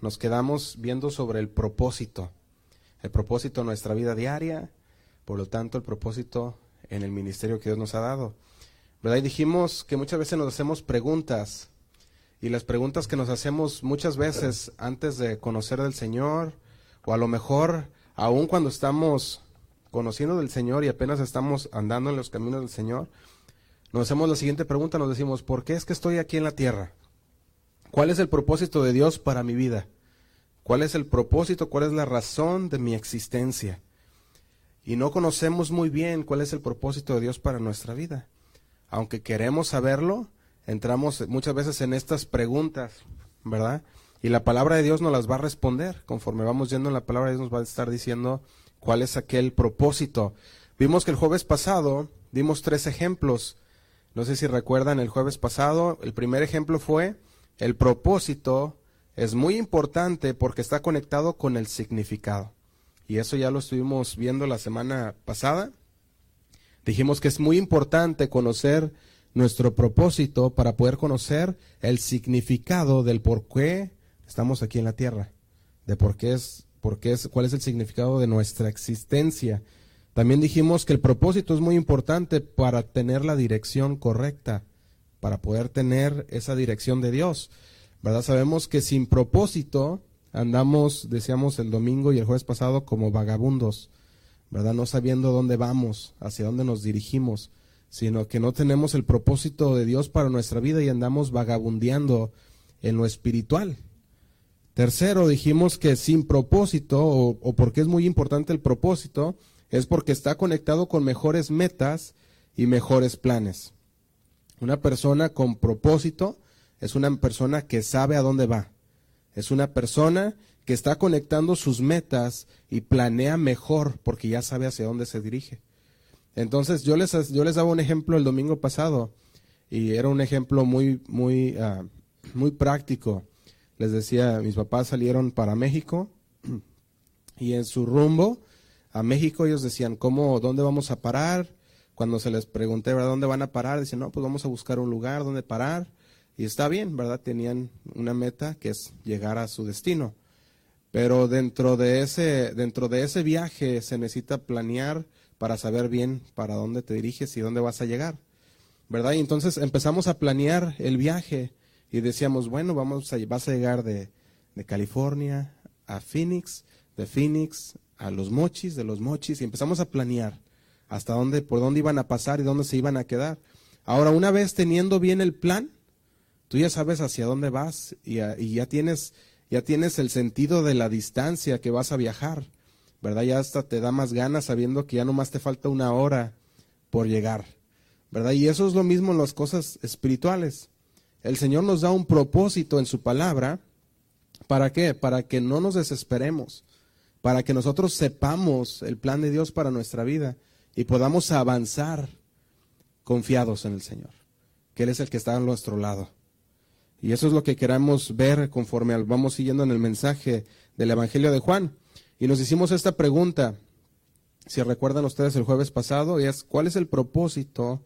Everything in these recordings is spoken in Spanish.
nos quedamos viendo sobre el propósito, el propósito de nuestra vida diaria, por lo tanto el propósito en el ministerio que Dios nos ha dado. ¿Verdad? Y dijimos que muchas veces nos hacemos preguntas y las preguntas que nos hacemos muchas veces antes de conocer del Señor o a lo mejor aún cuando estamos conociendo del Señor y apenas estamos andando en los caminos del Señor, nos hacemos la siguiente pregunta, nos decimos, ¿por qué es que estoy aquí en la tierra? ¿Cuál es el propósito de Dios para mi vida? ¿Cuál es el propósito? ¿Cuál es la razón de mi existencia? Y no conocemos muy bien cuál es el propósito de Dios para nuestra vida. Aunque queremos saberlo, entramos muchas veces en estas preguntas, ¿verdad? Y la palabra de Dios nos las va a responder. Conforme vamos yendo en la palabra de Dios nos va a estar diciendo cuál es aquel propósito. Vimos que el jueves pasado dimos tres ejemplos. No sé si recuerdan el jueves pasado. El primer ejemplo fue el propósito es muy importante porque está conectado con el significado. Y eso ya lo estuvimos viendo la semana pasada. Dijimos que es muy importante conocer nuestro propósito para poder conocer el significado del por qué estamos aquí en la tierra, de por qué es, por qué es, cuál es el significado de nuestra existencia. También dijimos que el propósito es muy importante para tener la dirección correcta para poder tener esa dirección de Dios. ¿Verdad? Sabemos que sin propósito andamos, decíamos el domingo y el jueves pasado, como vagabundos, ¿verdad? No sabiendo dónde vamos, hacia dónde nos dirigimos, sino que no tenemos el propósito de Dios para nuestra vida y andamos vagabundeando en lo espiritual. Tercero, dijimos que sin propósito, o, o porque es muy importante el propósito, es porque está conectado con mejores metas y mejores planes. Una persona con propósito es una persona que sabe a dónde va. Es una persona que está conectando sus metas y planea mejor porque ya sabe hacia dónde se dirige. Entonces yo les, yo les daba un ejemplo el domingo pasado y era un ejemplo muy, muy, uh, muy práctico. Les decía, mis papás salieron para México y en su rumbo a México ellos decían, ¿cómo, dónde vamos a parar? Cuando se les pregunté, ¿verdad? ¿Dónde van a parar? Dicen, no, pues vamos a buscar un lugar donde parar. Y está bien, ¿verdad? Tenían una meta que es llegar a su destino. Pero dentro de ese, dentro de ese viaje se necesita planear para saber bien para dónde te diriges y dónde vas a llegar. ¿Verdad? Y entonces empezamos a planear el viaje y decíamos, bueno, vamos a, vas a llegar de, de California a Phoenix, de Phoenix a los mochis, de los mochis, y empezamos a planear hasta dónde, por dónde iban a pasar y dónde se iban a quedar. Ahora, una vez teniendo bien el plan, tú ya sabes hacia dónde vas y, ya tienes, ya tienes el sentido de la distancia que vas a viajar, ¿verdad? Ya hasta te da más ganas sabiendo que ya nomás te falta una hora por llegar, ¿verdad? Y eso es lo mismo en las cosas espirituales. El Señor nos da un propósito en su palabra. ¿Para qué? Para que no nos desesperemos, para que nosotros sepamos el plan de Dios para nuestra vida y podamos avanzar confiados en el Señor, que Él es el que está a nuestro lado. Y eso es lo que queremos ver conforme vamos siguiendo en el mensaje del Evangelio de Juan. Y nos hicimos esta pregunta, si recuerdan ustedes el jueves pasado, y es, ¿cuál es el propósito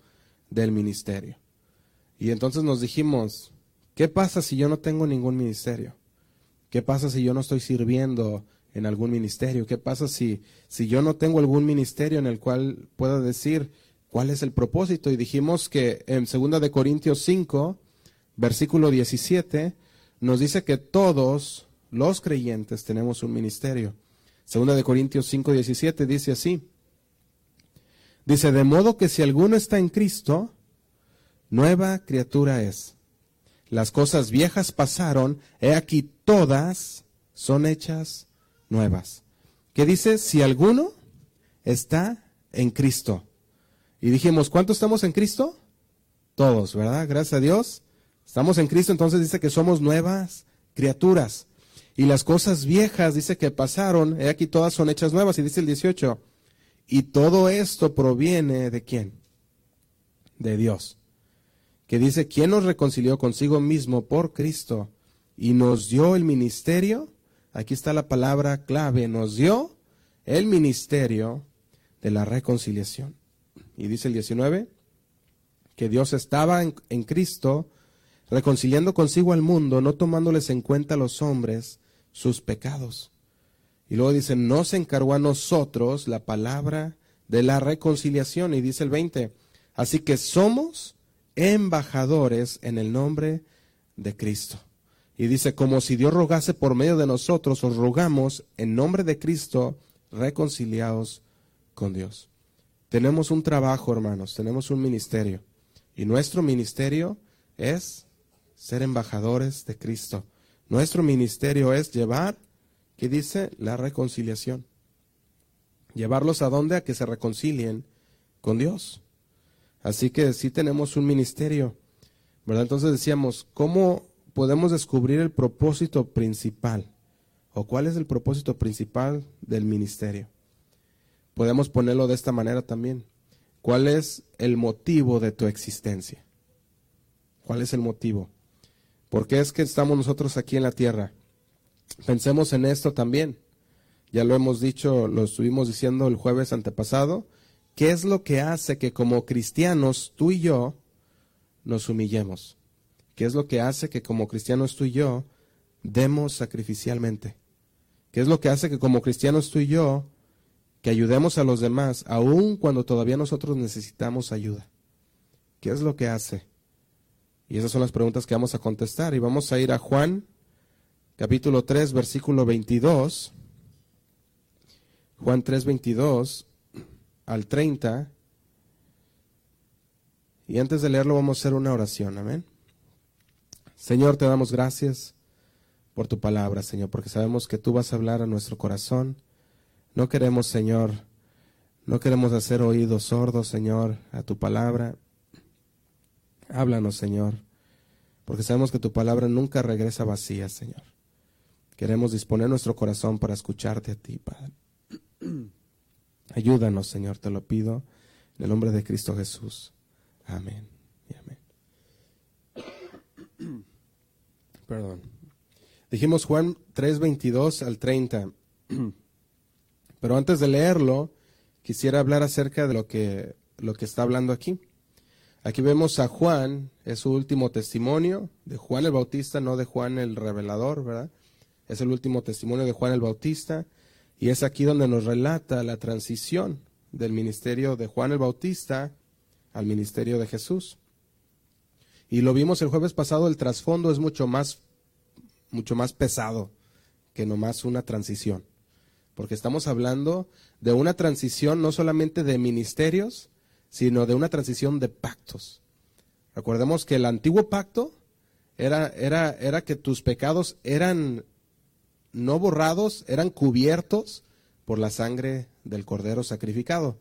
del ministerio? Y entonces nos dijimos, ¿qué pasa si yo no tengo ningún ministerio? ¿Qué pasa si yo no estoy sirviendo en algún ministerio? ¿Qué pasa si, si yo no tengo algún ministerio en el cual pueda decir cuál es el propósito? Y dijimos que en 2 de Corintios 5, versículo 17, nos dice que todos los creyentes tenemos un ministerio. 2 de Corintios 5, 17 dice así. Dice, de modo que si alguno está en Cristo, nueva criatura es. Las cosas viejas pasaron, he aquí todas son hechas nuevas. ¿Qué dice? Si alguno está en Cristo. Y dijimos, ¿cuántos estamos en Cristo? Todos, ¿verdad? Gracias a Dios. Estamos en Cristo, entonces dice que somos nuevas criaturas. Y las cosas viejas, dice que pasaron, he aquí todas son hechas nuevas, y dice el 18. Y todo esto proviene de quién? De Dios. Que dice, ¿quién nos reconcilió consigo mismo por Cristo y nos dio el ministerio Aquí está la palabra clave. Nos dio el ministerio de la reconciliación. Y dice el 19, que Dios estaba en, Cristo reconciliando consigo al mundo, no tomándoles en cuenta a los hombres sus pecados. Y luego dice, no se encargó a nosotros la palabra de la reconciliación. Y dice el 20, así que somos embajadores en el nombre de Cristo. Y dice, como si Dios rogase por medio de nosotros, os rogamos en nombre de Cristo, reconciliados con Dios. Tenemos un trabajo, hermanos, tenemos un ministerio. Y nuestro ministerio es ser embajadores de Cristo. Nuestro ministerio es llevar, ¿qué dice? La reconciliación. Llevarlos a dónde? A que se reconcilien con Dios. Así que sí tenemos un ministerio. ¿Verdad? Entonces decíamos, ¿cómo podemos descubrir el propósito principal? ¿O cuál es el propósito principal del ministerio? Podemos ponerlo de esta manera también. ¿Cuál es el motivo de tu existencia? ¿Cuál es el motivo? ¿Por qué es que estamos nosotros aquí en la tierra? Pensemos en esto también. Ya lo hemos dicho, lo estuvimos diciendo el jueves antepasado. ¿Qué es lo que hace que como cristianos tú y yo nos humillemos? ¿Qué es lo que hace que como cristianos tú y yo demos sacrificialmente? ¿Qué es lo que hace que como cristianos tú y yo que ayudemos a los demás aun cuando todavía nosotros necesitamos ayuda? ¿Qué es lo que hace? Y esas son las preguntas que vamos a contestar. Y vamos a ir a Juan, capítulo 3, versículo 22. Juan 3, 22 al 30. Y antes de leerlo vamos a hacer una oración. Amén. Señor, te damos gracias por tu palabra, Señor, porque sabemos que tú vas a hablar a nuestro corazón. No queremos, Señor, no queremos hacer oídos sordos, Señor, a tu palabra. Háblanos, Señor, porque sabemos que tu palabra nunca regresa vacía, Señor. Queremos disponer nuestro corazón para escucharte a ti, Padre. Ayúdanos, Señor, te lo pido, en el nombre de Cristo Jesús. Amén. Perdón. Dijimos Juan 3, 22 al 30. Pero antes de leerlo, quisiera hablar acerca de lo que, lo que está hablando aquí. Aquí vemos a Juan, es su último testimonio de Juan el Bautista, no de Juan el Revelador, ¿verdad? Es el último testimonio de Juan el Bautista y es aquí donde nos relata la transición del ministerio de Juan el Bautista al ministerio de Jesús. Y lo vimos el jueves pasado, el trasfondo es mucho más, mucho más pesado que nomás una transición. Porque estamos hablando de una transición no solamente de ministerios, sino de una transición de pactos. Recordemos que el antiguo pacto era, era, era que tus pecados eran no borrados, eran cubiertos por la sangre del cordero sacrificado.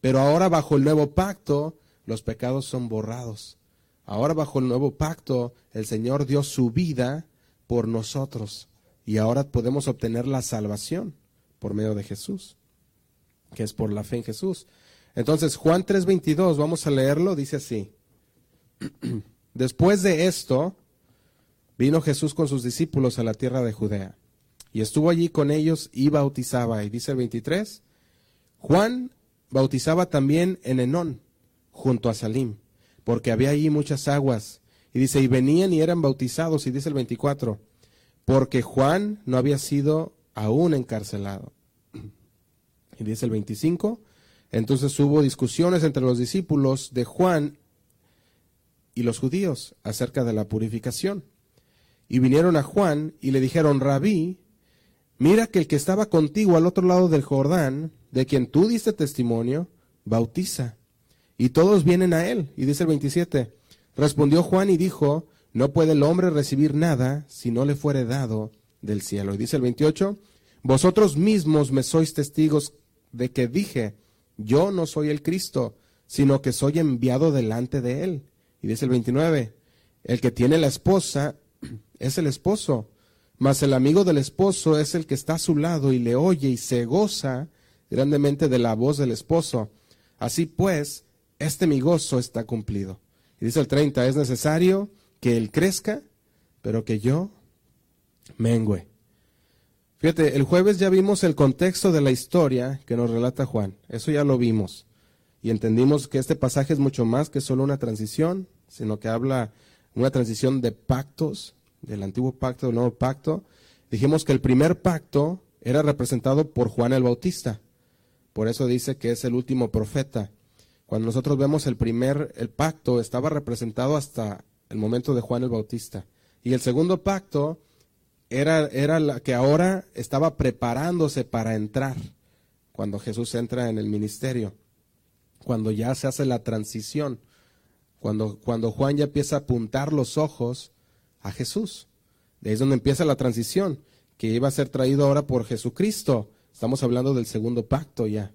Pero ahora bajo el nuevo pacto, los pecados son borrados. Ahora bajo el nuevo pacto, el Señor dio su vida por nosotros. Y ahora podemos obtener la salvación por medio de Jesús, que es por la fe en Jesús. Entonces, Juan 3:22, vamos a leerlo, dice así. Después de esto, vino Jesús con sus discípulos a la tierra de Judea, y estuvo allí con ellos y bautizaba. Y dice el 23, Juan bautizaba también en Enón, junto a Salim, porque había allí muchas aguas. Y dice, y venían y eran bautizados, y dice el 24, porque Juan no había sido aún encarcelado. Y dice el 25, entonces hubo discusiones entre los discípulos de Juan y los judíos acerca de la purificación. Y vinieron a Juan y le dijeron, Rabí, mira que el que estaba contigo al otro lado del Jordán, de quien tú diste testimonio, bautiza. Y todos vienen a él. Y dice el 27, respondió Juan y dijo, no puede el hombre recibir nada si no le fuere dado del cielo. Y dice el 28, vosotros mismos me sois testigos de que dije, yo no soy el Cristo, sino que soy enviado delante de él. Y dice el 29, el que tiene la esposa es el esposo, mas el amigo del esposo es el que está a su lado y le oye y se goza grandemente de la voz del esposo. Así pues, este mi gozo está cumplido. Y dice el 30, es necesario que él crezca, pero que yo mengüe. Fíjate, el jueves ya vimos el contexto de la historia que nos relata Juan. Eso ya lo vimos. Y entendimos que este pasaje es mucho más que solo una transición, sino que habla una transición de pactos, del antiguo pacto, del nuevo pacto. Dijimos que el primer pacto era representado por Juan el Bautista. Por eso dice que es el último profeta. Cuando nosotros vemos el primer, el pacto estaba representado hasta el momento de Juan el Bautista. Y el segundo pacto era, era la que ahora estaba preparándose para entrar, cuando Jesús entra en el ministerio, cuando ya se hace la transición, cuando, cuando Juan ya empieza a apuntar los ojos a Jesús. De ahí es donde empieza la transición, que iba a ser traído ahora por Jesucristo. Estamos hablando del segundo pacto ya,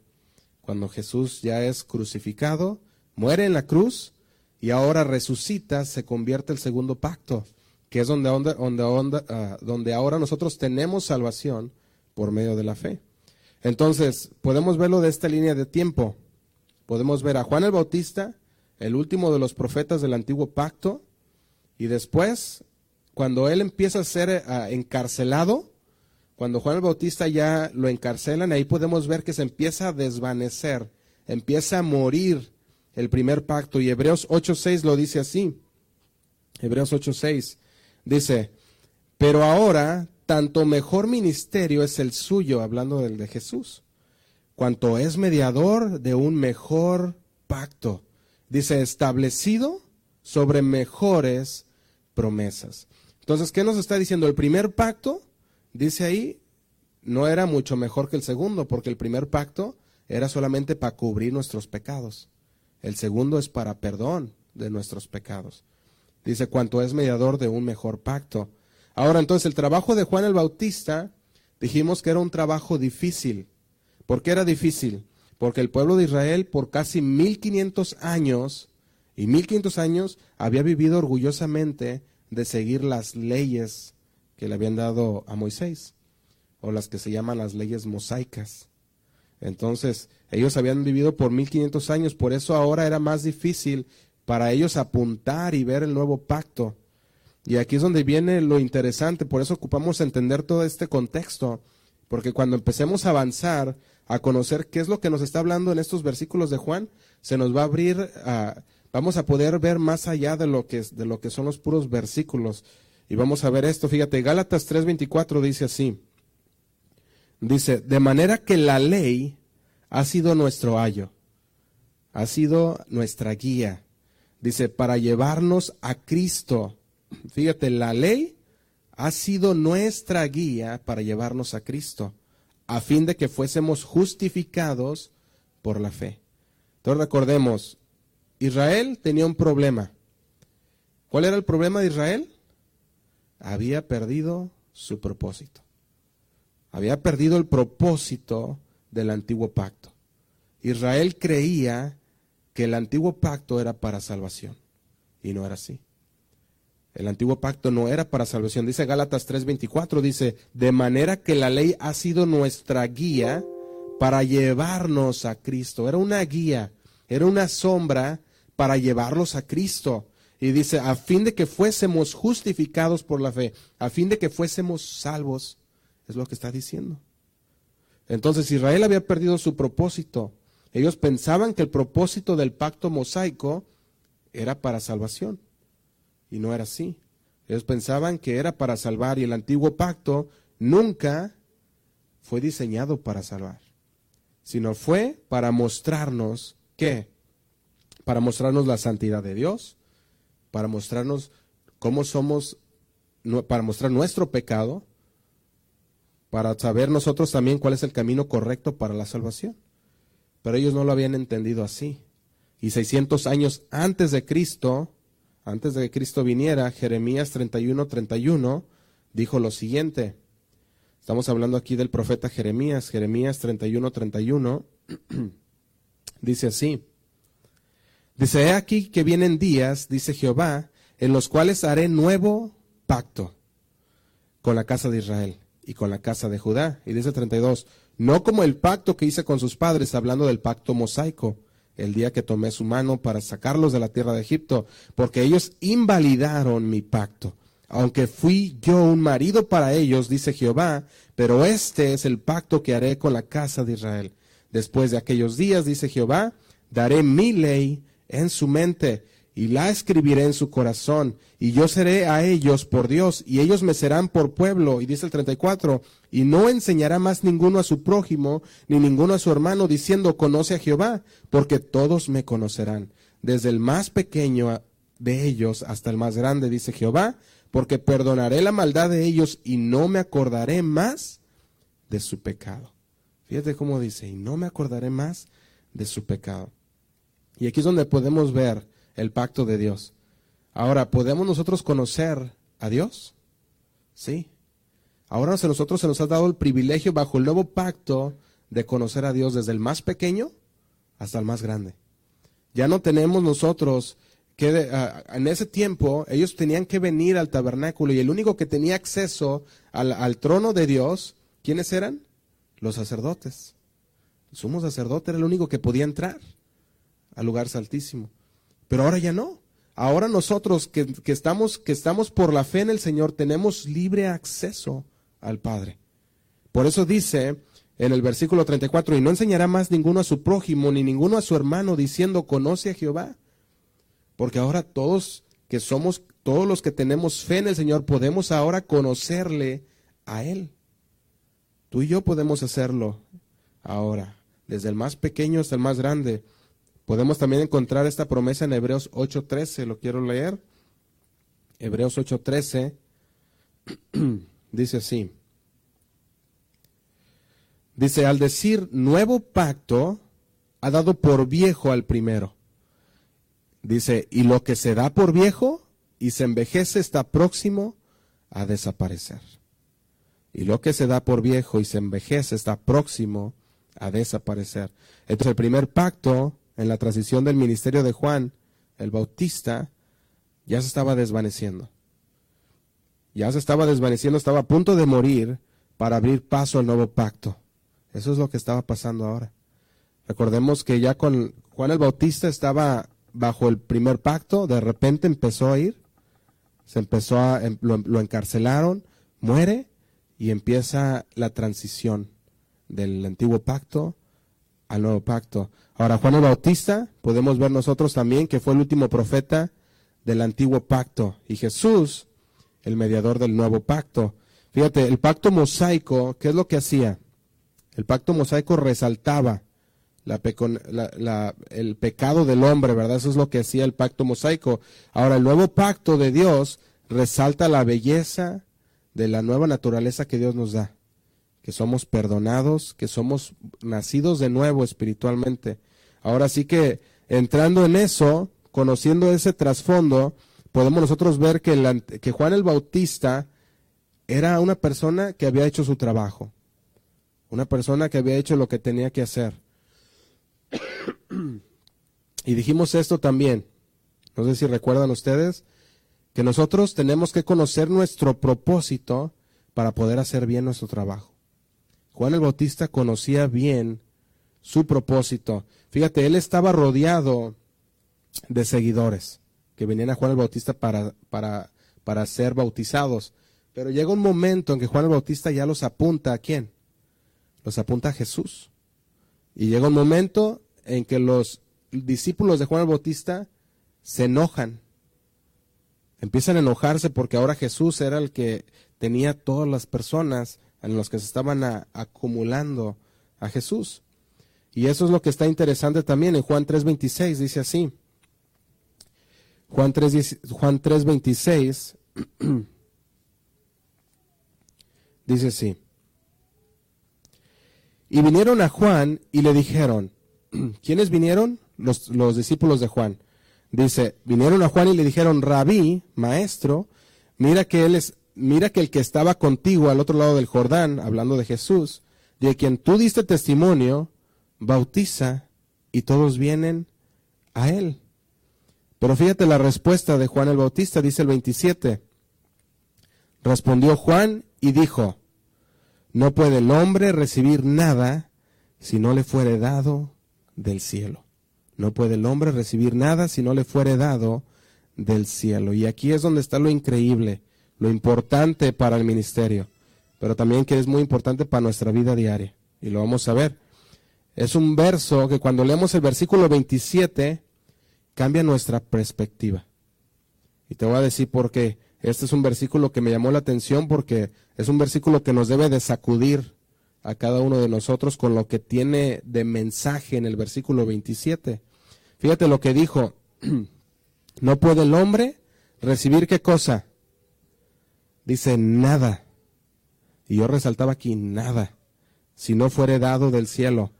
cuando Jesús ya es crucificado, muere en la cruz y ahora resucita, se convierte el segundo pacto que es donde, donde, ah, donde ahora nosotros tenemos salvación por medio de la fe. Entonces, podemos verlo de esta línea de tiempo. Podemos ver a Juan el Bautista, el último de los profetas del antiguo pacto, y después, cuando él empieza a ser ah, encarcelado, cuando Juan el Bautista ya lo encarcelan, ahí podemos ver que se empieza a desvanecer, empieza a morir el primer pacto. Y Hebreos 8.6 lo dice así. Hebreos 8.6. Dice, pero ahora tanto mejor ministerio es el suyo, hablando del de Jesús, cuanto es mediador de un mejor pacto. Dice, establecido sobre mejores promesas. Entonces, ¿qué nos está diciendo? El primer pacto, dice ahí, no era mucho mejor que el segundo, porque el primer pacto era solamente para cubrir nuestros pecados. El segundo es para perdón de nuestros pecados. Dice, cuanto es mediador de un mejor pacto. Ahora entonces, el trabajo de Juan el Bautista, dijimos que era un trabajo difícil. ¿Por qué era difícil? Porque el pueblo de Israel por casi 1500 años, y 1500 años, había vivido orgullosamente de seguir las leyes que le habían dado a Moisés, o las que se llaman las leyes mosaicas. Entonces, ellos habían vivido por 1500 años, por eso ahora era más difícil para ellos apuntar y ver el nuevo pacto. Y aquí es donde viene lo interesante, por eso ocupamos entender todo este contexto, porque cuando empecemos a avanzar, a conocer qué es lo que nos está hablando en estos versículos de Juan, se nos va a abrir, vamos a poder ver más allá de lo, que, de lo que son los puros versículos. Y vamos a ver esto, fíjate, Gálatas 3:24 dice así, dice, de manera que la ley ha sido nuestro ayo, ha sido nuestra guía Dice, para llevarnos a Cristo. Fíjate, la ley ha sido nuestra guía para llevarnos a Cristo, a fin de que fuésemos justificados por la fe. Entonces recordemos, Israel tenía un problema. ¿Cuál era el problema de Israel? Había perdido su propósito. Había perdido el propósito del antiguo pacto. Israel creía que el antiguo pacto era para salvación. Y no era así. El antiguo pacto no era para salvación. Dice Gálatas 3:24, dice, de manera que la ley ha sido nuestra guía para llevarnos a Cristo. Era una guía, era una sombra para llevarlos a Cristo. Y dice, a fin de que fuésemos justificados por la fe, a fin de que fuésemos salvos, es lo que está diciendo. Entonces Israel había perdido su propósito. Ellos pensaban que el propósito del pacto mosaico era para salvación. Y no era así. Ellos pensaban que era para salvar y el antiguo pacto nunca fue diseñado para salvar, sino fue para mostrarnos qué? Para mostrarnos la santidad de Dios, para mostrarnos cómo somos, para mostrar nuestro pecado, para saber nosotros también cuál es el camino correcto para la salvación. Pero ellos no lo habían entendido así. Y 600 años antes de Cristo, antes de que Cristo viniera, Jeremías 31, 31, dijo lo siguiente. Estamos hablando aquí del profeta Jeremías, Jeremías 31, 31, dice así. Dice, he aquí que vienen días, dice Jehová, en los cuales haré nuevo pacto con la casa de Israel y con la casa de Judá. Y dice 32, no como el pacto que hice con sus padres, hablando del pacto mosaico, el día que tomé su mano para sacarlos de la tierra de Egipto, porque ellos invalidaron mi pacto. Aunque fui yo un marido para ellos, dice Jehová, pero este es el pacto que haré con la casa de Israel. Después de aquellos días, dice Jehová, daré mi ley en su mente y la escribiré en su corazón, y yo seré a ellos por Dios, y ellos me serán por pueblo. Y dice el 34, y no enseñará más ninguno a su prójimo, ni ninguno a su hermano, diciendo, conoce a Jehová, porque todos me conocerán, desde el más pequeño de ellos hasta el más grande, dice Jehová, porque perdonaré la maldad de ellos y no me acordaré más de su pecado. Fíjate cómo dice, y no me acordaré más de su pecado. Y aquí es donde podemos ver el pacto de Dios. Ahora, ¿podemos nosotros conocer a Dios? Sí. Ahora a nosotros se nos ha dado el privilegio bajo el nuevo pacto de conocer a Dios desde el más pequeño hasta el más grande. Ya no tenemos nosotros que en ese tiempo ellos tenían que venir al tabernáculo y el único que tenía acceso al, al trono de Dios, ¿quiénes eran? Los sacerdotes. El sumo sacerdote era el único que podía entrar al lugar santísimo. Pero ahora ya no. Ahora nosotros que, estamos, que estamos por la fe en el Señor tenemos libre acceso al Padre. Por eso dice en el versículo 34, y no enseñará más ninguno a su prójimo ni ninguno a su hermano diciendo, conoce a Jehová. Porque ahora todos que somos, todos los que tenemos fe en el Señor, podemos ahora conocerle a Él. Tú y yo podemos hacerlo ahora, desde el más pequeño hasta el más grande. Podemos también encontrar esta promesa en Hebreos 8:13, lo quiero leer. Hebreos 8:13 dice así. Dice, al decir nuevo pacto, ha dado por viejo al primero. Dice, y lo que se da por viejo y se envejece está próximo a desaparecer. Y lo que se da por viejo y se envejece está próximo a desaparecer. Entonces el primer pacto en la transición del ministerio de Juan el Bautista, ya se estaba desvaneciendo. Ya se estaba desvaneciendo, estaba a punto de morir para abrir paso al nuevo pacto. Eso es lo que estaba pasando ahora. Recordemos que ya con Juan el Bautista estaba bajo el primer pacto, de repente empezó a ir, se empezó a, em, lo, lo encarcelaron, muere y empieza la transición del antiguo pacto al nuevo pacto. Ahora, Juan el Bautista, podemos ver nosotros también que fue el último profeta del antiguo pacto y Jesús, el mediador del nuevo pacto. Fíjate, el pacto mosaico, ¿qué es lo que hacía? El pacto mosaico resaltaba la, el pecado del hombre, ¿verdad? Eso es lo que hacía el pacto mosaico. Ahora, el nuevo pacto de Dios resalta la belleza de la nueva naturaleza que Dios nos da que somos perdonados, que somos nacidos de nuevo espiritualmente. Ahora sí que entrando en eso, conociendo ese trasfondo, podemos nosotros ver que, que Juan el Bautista era una persona que había hecho su trabajo, una persona que había hecho lo que tenía que hacer. y dijimos esto también, no sé si recuerdan ustedes, que nosotros tenemos que conocer nuestro propósito para poder hacer bien nuestro trabajo. Juan el Bautista conocía bien su propósito. Fíjate, él estaba rodeado de seguidores que venían a Juan el Bautista para, para, para ser bautizados. Pero llega un momento en que Juan el Bautista ya los apunta a quién? Los apunta a Jesús. Y llega un momento en que los discípulos de Juan el Bautista se enojan. Empiezan a enojarse porque ahora Jesús era el que tenía todas las personas en los que se estaban acumulando a Jesús. Y eso es lo que está interesante también en Juan 3.26, dice así. Juan 3.26 Juan 3, dice así. Y vinieron a Juan y le dijeron, ¿quiénes vinieron? Los, los discípulos de Juan. Dice, vinieron a Juan y le dijeron, rabí, maestro, mira que él es mira que el que estaba contigo al otro lado del Jordán, hablando de Jesús, de quien tú diste testimonio, bautiza y todos vienen a él. Pero fíjate la respuesta de Juan el Bautista, dice el 27. Respondió Juan y dijo, no puede el hombre recibir nada si no le fuere dado del cielo. No puede el hombre recibir nada si no le fuere dado del cielo. Y aquí es donde está lo increíble lo importante para el ministerio, pero también que es muy importante para nuestra vida diaria. Y lo vamos a ver. Es un verso que cuando leemos el versículo 27 cambia nuestra perspectiva. Y te voy a decir por qué. Este es un versículo que me llamó la atención porque es un versículo que nos debe de sacudir a cada uno de nosotros con lo que tiene de mensaje en el versículo 27. Fíjate lo que dijo. No puede el hombre recibir qué cosa. Dice nada. Y yo resaltaba aquí nada. Si no fuere dado del cielo.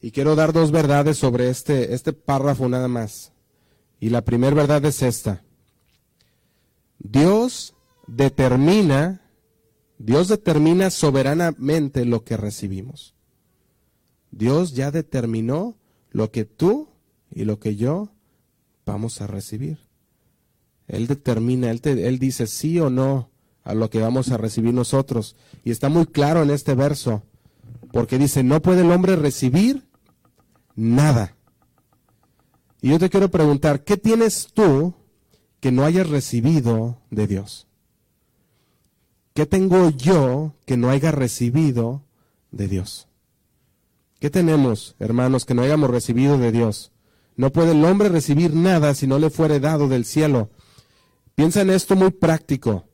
Y quiero dar dos verdades sobre este, este párrafo nada más. Y la primera verdad es esta. Dios determina, Dios determina soberanamente lo que recibimos. Dios ya determinó lo que tú y lo que yo vamos a recibir. Él determina, él, él dice sí o no a lo que vamos a recibir nosotros. Y está muy claro en este verso, porque dice, no puede el hombre recibir nada. Y yo te quiero preguntar, ¿qué tienes tú que no hayas recibido de Dios? ¿Qué tengo yo que no haya recibido de Dios? ¿Qué tenemos, hermanos, que no hayamos recibido de Dios? No puede el hombre recibir nada si no le fuere dado del cielo. Piensa en esto muy práctico.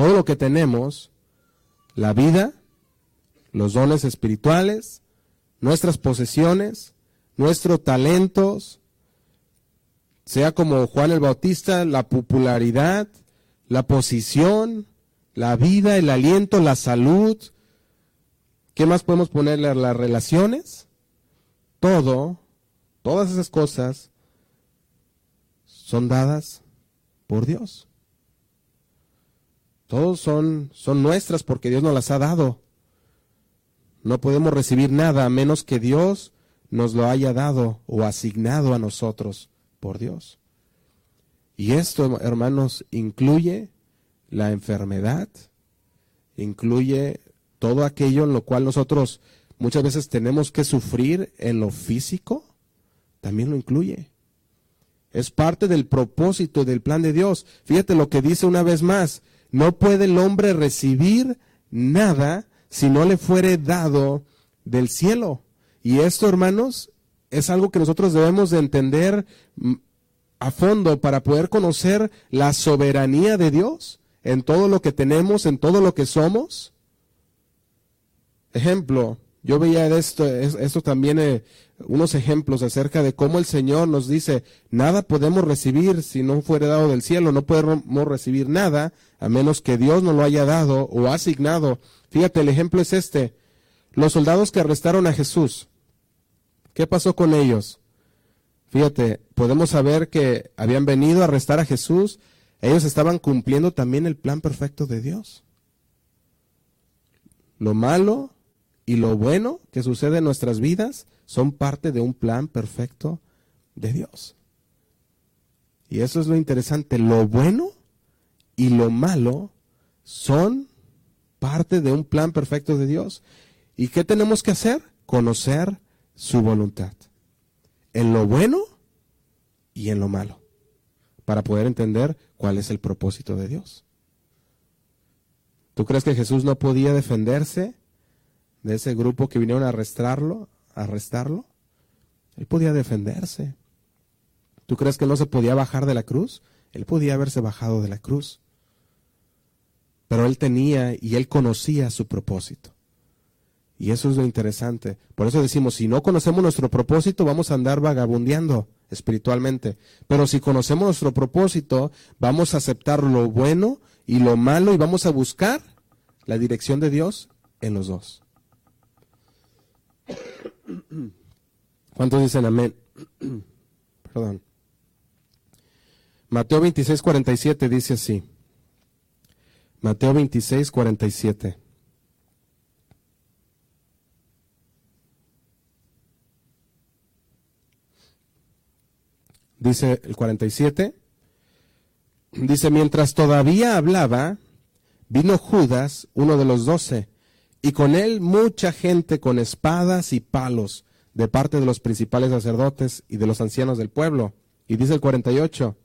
Todo lo que tenemos, la vida, los dones espirituales, nuestras posesiones, nuestros talentos, sea como Juan el Bautista, la popularidad, la posición, la vida, el aliento, la salud. ¿Qué más podemos ponerle? Las relaciones. Todo, todas esas cosas son dadas por Dios. Todos son, son nuestras porque Dios nos las ha dado. No podemos recibir nada a menos que Dios nos lo haya dado o asignado a nosotros por Dios. Y esto, hermanos, incluye la enfermedad, incluye todo aquello en lo cual nosotros muchas veces tenemos que sufrir en lo físico, también lo incluye. Es parte del propósito del plan de Dios. Fíjate lo que dice una vez más, no puede el hombre recibir nada si no le fuere dado del cielo. Y esto, hermanos, es algo que nosotros debemos de entender mm, a fondo para poder conocer la soberanía de Dios en todo lo que tenemos, en todo lo que somos. Ejemplo, yo veía esto, esto también, eh, unos ejemplos acerca de cómo el Señor nos dice, nada podemos recibir si no fuera dado del cielo, no podemos recibir nada a menos que Dios nos lo haya dado o asignado. Fíjate, el ejemplo es este. Los soldados que arrestaron a Jesús, ¿Qué pasó con ellos? Fíjate, podemos saber que habían venido a arrestar a Jesús. Ellos estaban cumpliendo también el plan perfecto de Dios. Lo malo y lo bueno que sucede en nuestras vidas son parte de un plan perfecto de Dios. Y eso es lo interesante. Lo bueno y lo malo son parte de un plan perfecto de Dios. ¿Y qué tenemos que hacer? Conocer su voluntad, en lo bueno y en lo malo, para poder entender cuál es el propósito de Dios. ¿Tú crees que Jesús no podía defenderse de ese grupo que vinieron a arrestarlo, arrestarlo? Él podía defenderse. ¿Tú crees que no se podía bajar de la cruz? Él podía haberse bajado de la cruz. Pero él tenía y él conocía su propósito. Y eso es lo interesante. Por eso decimos, si no conocemos nuestro propósito, vamos a andar vagabundeando espiritualmente. Pero si conocemos nuestro propósito, vamos a aceptar lo bueno y lo malo y vamos a buscar la dirección de Dios en los dos. ¿Cuántos dicen amén? Perdón. Mateo 26, 47 dice así. Mateo 26, 47. dice el 47, dice, mientras todavía hablaba, vino Judas, uno de los doce, y con él mucha gente con espadas y palos de parte de los principales sacerdotes y de los ancianos del pueblo. Y dice el 48,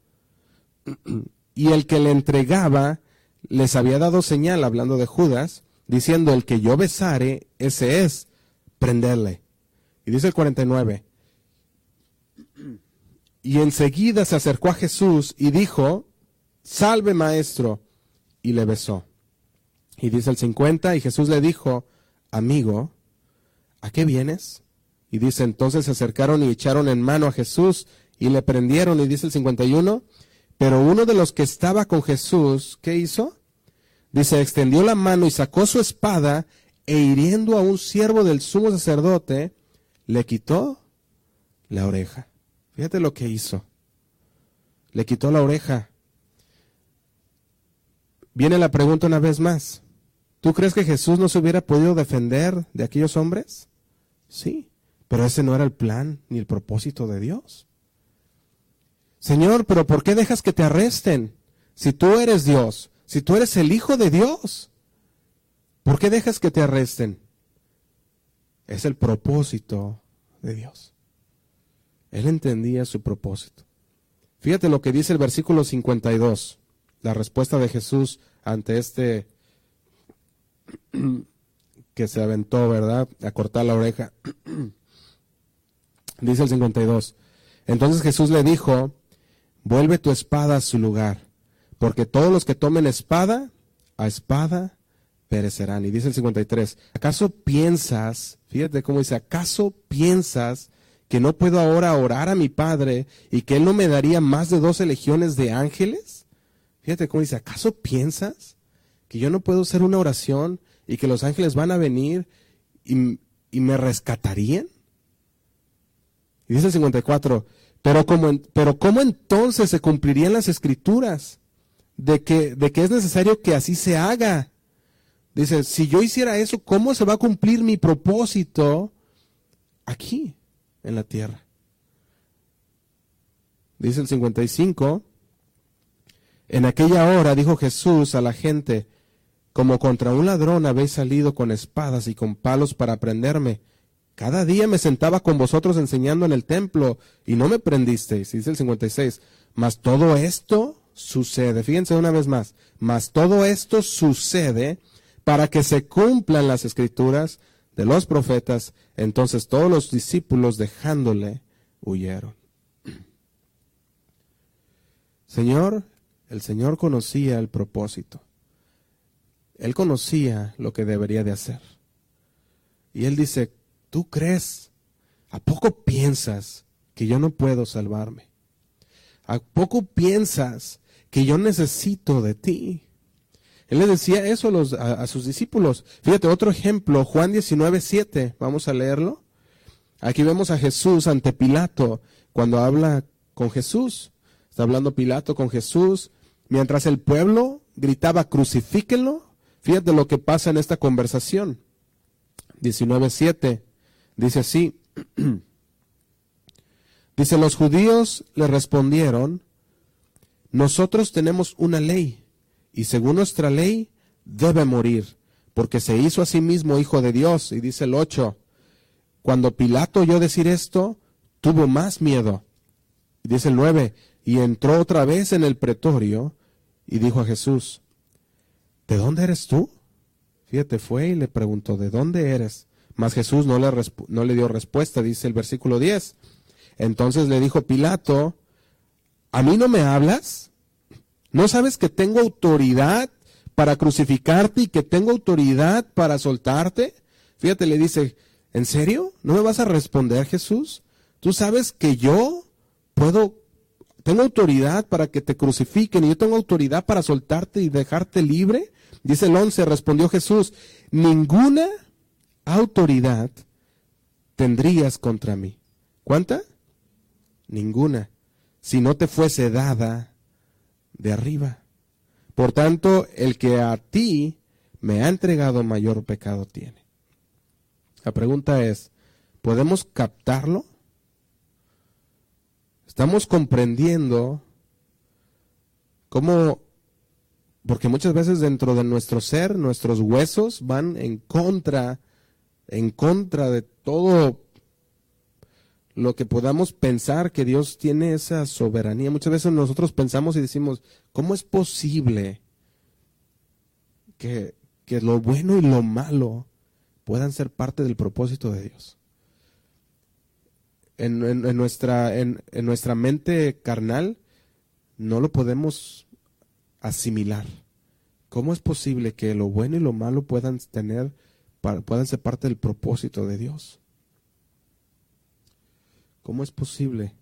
y el que le entregaba les había dado señal, hablando de Judas, diciendo, el que yo besare, ese es, prenderle. Y dice el 49, y enseguida se acercó a Jesús y dijo, salve maestro, y le besó. Y dice el 50, y Jesús le dijo, amigo, ¿a qué vienes? Y dice, entonces se acercaron y echaron en mano a Jesús y le prendieron, y dice el 51, pero uno de los que estaba con Jesús, ¿qué hizo? Dice, extendió la mano y sacó su espada e hiriendo a un siervo del sumo sacerdote, le quitó la oreja. Fíjate lo que hizo. Le quitó la oreja. Viene la pregunta una vez más. ¿Tú crees que Jesús no se hubiera podido defender de aquellos hombres? Sí, pero ese no era el plan ni el propósito de Dios. Señor, pero ¿por qué dejas que te arresten? Si tú eres Dios, si tú eres el Hijo de Dios, ¿por qué dejas que te arresten? Es el propósito de Dios. Él entendía su propósito. Fíjate lo que dice el versículo 52, la respuesta de Jesús ante este que se aventó, ¿verdad? A cortar la oreja. dice el 52. Entonces Jesús le dijo, vuelve tu espada a su lugar, porque todos los que tomen espada, a espada perecerán. Y dice el 53, ¿acaso piensas, fíjate cómo dice, ¿acaso piensas que no puedo ahora orar a mi Padre y que Él no me daría más de doce legiones de ángeles? Fíjate cómo dice, ¿acaso piensas que yo no puedo hacer una oración y que los ángeles van a venir y, me rescatarían? Y dice el 54, pero pero ¿cómo entonces se cumplirían las escrituras de que, de que es necesario que así se haga? Dice, si yo hiciera eso, ¿cómo se va a cumplir mi propósito aquí? en la tierra. Dice el 55, en aquella hora dijo Jesús a la gente, como contra un ladrón habéis salido con espadas y con palos para prenderme. Cada día me sentaba con vosotros enseñando en el templo y no me prendisteis. Dice el 56, mas todo esto sucede, fíjense una vez más, mas todo esto sucede para que se cumplan las escrituras de los profetas, entonces todos los discípulos dejándole huyeron. Señor, el Señor conocía el propósito. Él conocía lo que debería de hacer. Y él dice, ¿tú crees? ¿A poco piensas que yo no puedo salvarme? ¿A poco piensas que yo necesito de ti? Él le decía eso a, los, a, sus discípulos. Fíjate, otro ejemplo, Juan 19, 7, vamos a leerlo. Aquí vemos a Jesús ante Pilato cuando habla con Jesús. Está hablando Pilato con Jesús. Mientras el pueblo gritaba, crucifíquenlo. Fíjate lo que pasa en esta conversación. 19.7 dice así. dice, los judíos le respondieron, nosotros tenemos una ley y según nuestra ley debe morir, porque se hizo a sí mismo hijo de Dios. Y dice el 8, cuando Pilato oyó decir esto, tuvo más miedo. Y dice el 9, y entró otra vez en el pretorio y dijo a Jesús, ¿de dónde eres tú? Fíjate, fue y le preguntó, ¿de dónde eres? Mas Jesús no le, no le dio respuesta, dice el versículo 10. Entonces le dijo Pilato, ¿a mí no me hablas? ¿No sabes que tengo autoridad para crucificarte y que tengo autoridad para soltarte? Fíjate, le dice, ¿en serio? ¿No me vas a responder, Jesús? ¿Tú sabes que yo puedo, tengo autoridad para que te crucifiquen y yo tengo autoridad para soltarte y dejarte libre? Dice el 11, respondió Jesús, ninguna autoridad tendrías contra mí. ¿Cuánta? Ninguna. Si no te fuese dada de arriba. Por tanto, el que a ti me ha entregado mayor pecado tiene. La pregunta es, ¿podemos captarlo? ¿Estamos comprendiendo cómo, porque muchas veces dentro de nuestro ser, nuestros huesos van en contra, en contra de todo lo que podamos pensar que Dios tiene esa soberanía. Muchas veces nosotros pensamos y decimos, ¿cómo es posible que, que lo bueno y lo malo puedan ser parte del propósito de Dios? en, nuestra, en, nuestra mente carnal no lo podemos asimilar. ¿Cómo es posible que lo bueno y lo malo puedan tener, puedan ser parte del propósito de Dios? ¿Cómo es posible?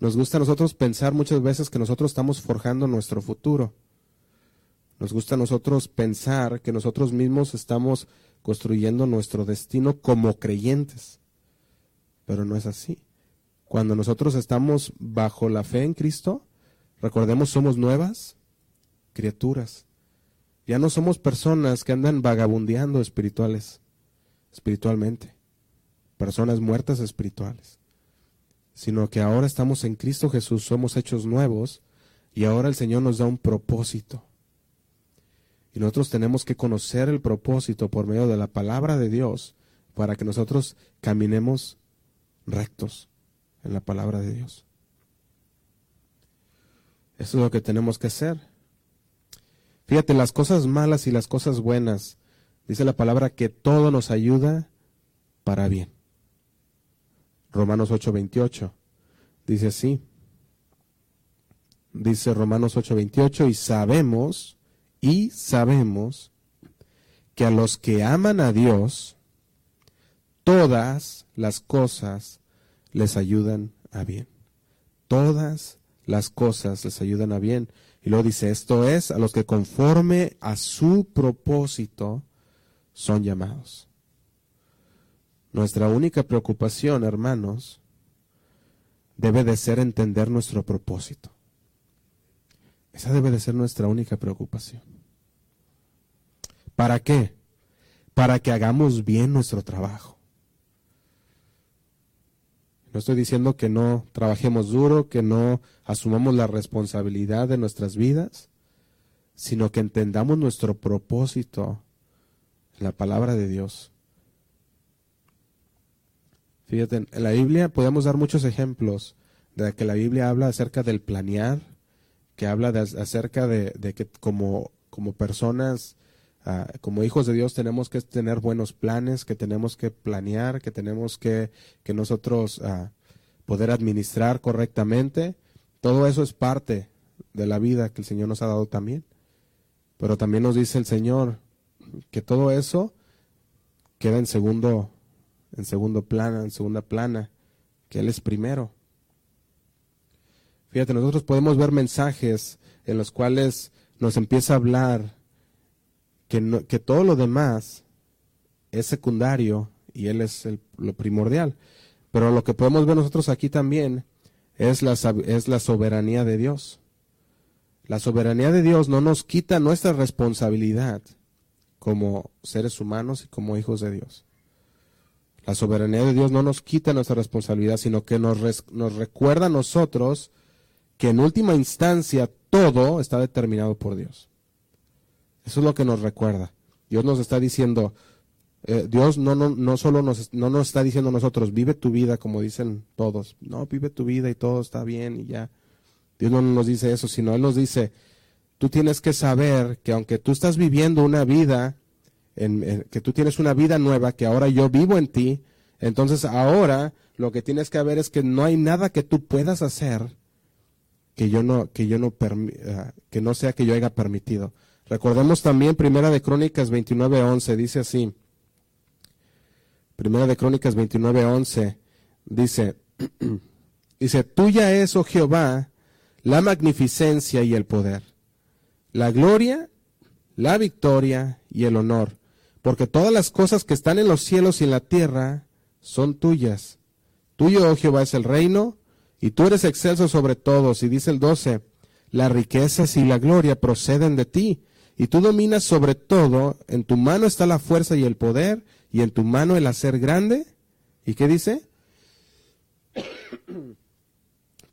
Nos gusta a nosotros pensar muchas veces que nosotros estamos forjando nuestro futuro. Nos gusta a nosotros pensar que nosotros mismos estamos construyendo nuestro destino como creyentes. Pero no es así. Cuando nosotros estamos bajo la fe en Cristo, recordemos, somos nuevas criaturas. Ya no somos personas que andan vagabundeando espirituales, espiritualmente, personas muertas espirituales, sino que ahora estamos en Cristo Jesús, somos hechos nuevos y ahora el Señor nos da un propósito. Y nosotros tenemos que conocer el propósito por medio de la palabra de Dios para que nosotros caminemos rectos en la palabra de Dios. Eso es lo que tenemos que hacer. Fíjate, las cosas malas y las cosas buenas, dice la palabra que todo nos ayuda para bien. Romanos 8:28 dice así. Dice Romanos 8:28 y sabemos y sabemos que a los que aman a Dios, todas las cosas les ayudan a bien. Todas las cosas les ayudan a bien. Y luego dice, esto es a los que conforme a su propósito son llamados. Nuestra única preocupación, hermanos, debe de ser entender nuestro propósito. Esa debe de ser nuestra única preocupación. ¿Para qué? Para que hagamos bien nuestro trabajo. No estoy diciendo que no trabajemos duro, que no asumamos la responsabilidad de nuestras vidas, sino que entendamos nuestro propósito en la palabra de Dios. Fíjate, en la Biblia podemos dar muchos ejemplos de que la Biblia habla acerca del planear, que habla de, acerca de, que como, como personas, ah, como hijos de Dios, tenemos que tener buenos planes, que tenemos que planear, que tenemos que, que nosotros uh, poder administrar correctamente. Todo eso es parte de la vida que el Señor nos ha dado también. Pero también nos dice el Señor que todo eso queda en segundo, en segundo plano, en segunda plana, que Él es primero. Fíjate, nosotros podemos ver mensajes en los cuales nos empieza a hablar que, todo lo demás es secundario y Él es lo primordial. Pero lo que podemos ver nosotros aquí también es la, es la soberanía de Dios. La soberanía de Dios no nos quita nuestra responsabilidad como seres humanos y como hijos de Dios. La soberanía de Dios no nos quita nuestra responsabilidad, sino que nos, nos recuerda a nosotros que en última instancia todo está determinado por Dios. Eso es lo que nos recuerda. Dios nos está diciendo, eh, Dios no, no, no solo nos, no está diciendo a nosotros, vive tu vida como dicen todos. No, vive tu vida y todo está bien y ya. Dios no nos dice eso, sino Él nos dice, tú tienes que saber que aunque tú estás viviendo una vida, en, que tú tienes una vida nueva, que ahora yo vivo en ti, entonces ahora lo que tienes que ver es que no hay nada que tú puedas hacer que yo no, que yo no, ah, que no sea que yo haya permitido. Recordemos también Primera de Crónicas 29.11, dice así. Primera de Crónicas 29.11, dice, dice, tuya es, oh Jehová, la magnificencia y el poder, la gloria, la victoria y el honor, porque todas las cosas que están en los cielos y en la tierra son tuyas. Tuyo, oh Jehová, es el reino, y tú eres excelso sobre todos. Y dice el 12, las riquezas y la gloria proceden de ti, y tú dominas sobre todo, en tu mano está la fuerza y el poder, y en tu mano el hacer grande. ¿Y qué dice?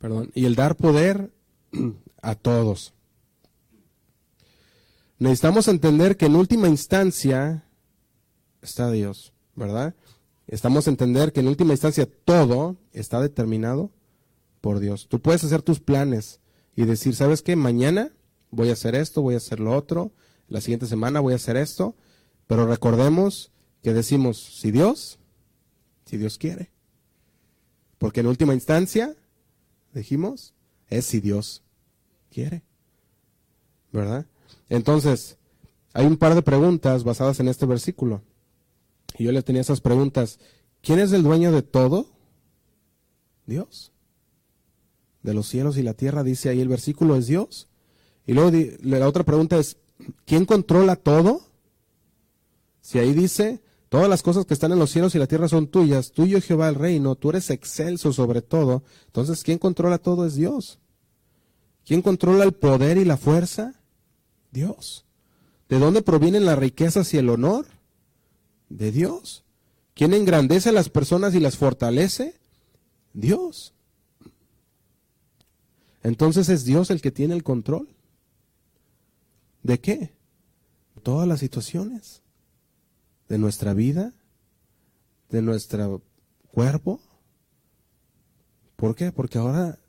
Perdón, y el dar poder a todos. Necesitamos entender que en última instancia está Dios, ¿verdad? Estamos a entender que en última instancia todo está determinado por Dios. Tú puedes hacer tus planes y decir, ¿sabes qué? Mañana voy a hacer esto, voy a hacer lo otro, la siguiente semana voy a hacer esto, pero recordemos que decimos, si Dios, si Dios quiere. Porque en última instancia, dijimos, es si Dios quiere. ¿Verdad? Entonces, hay un par de preguntas basadas en este versículo. Y yo le tenía esas preguntas. ¿Quién es el dueño de todo? Dios. De los cielos y la tierra, dice ahí el versículo, es Dios. Y luego la otra pregunta es, ¿quién controla todo? Si ahí dice, todas las cosas que están en los cielos y la tierra son tuyas, tuyo Jehová el reino, tú eres excelso sobre todo, entonces ¿quién controla todo es Dios? ¿Quién controla el poder y la fuerza? Dios. ¿De dónde provienen las riquezas y el honor? De Dios. ¿Quién engrandece a las personas y las fortalece? Dios. Entonces es Dios el que tiene el control. ¿De qué? Todas las situaciones. De nuestra vida, de nuestro cuerpo. ¿Por qué? Porque ahora,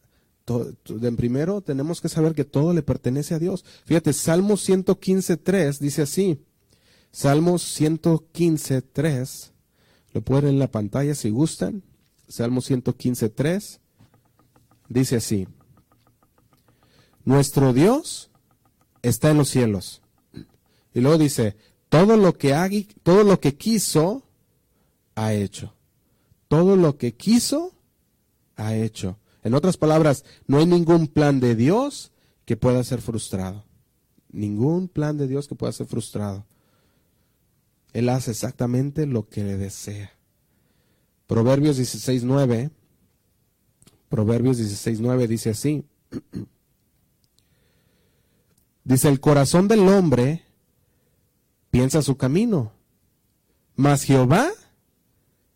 en primero, tenemos que saber que todo le pertenece a Dios. Fíjate, Salmo 115.3 dice así. Salmos 115.3. Lo pueden ver en la pantalla si gustan. Salmo 115.3. Dice así. Nuestro Dios está en los cielos. Y luego dice, todo lo que ha, todo lo que quiso ha hecho. Todo lo que quiso ha hecho. En otras palabras, no hay ningún plan de Dios que pueda ser frustrado. Ningún plan de Dios que pueda ser frustrado. Él hace exactamente lo que le desea. Proverbios 16.9. Proverbios 16.9 dice así. Dice, el corazón del hombre piensa su camino, mas Jehová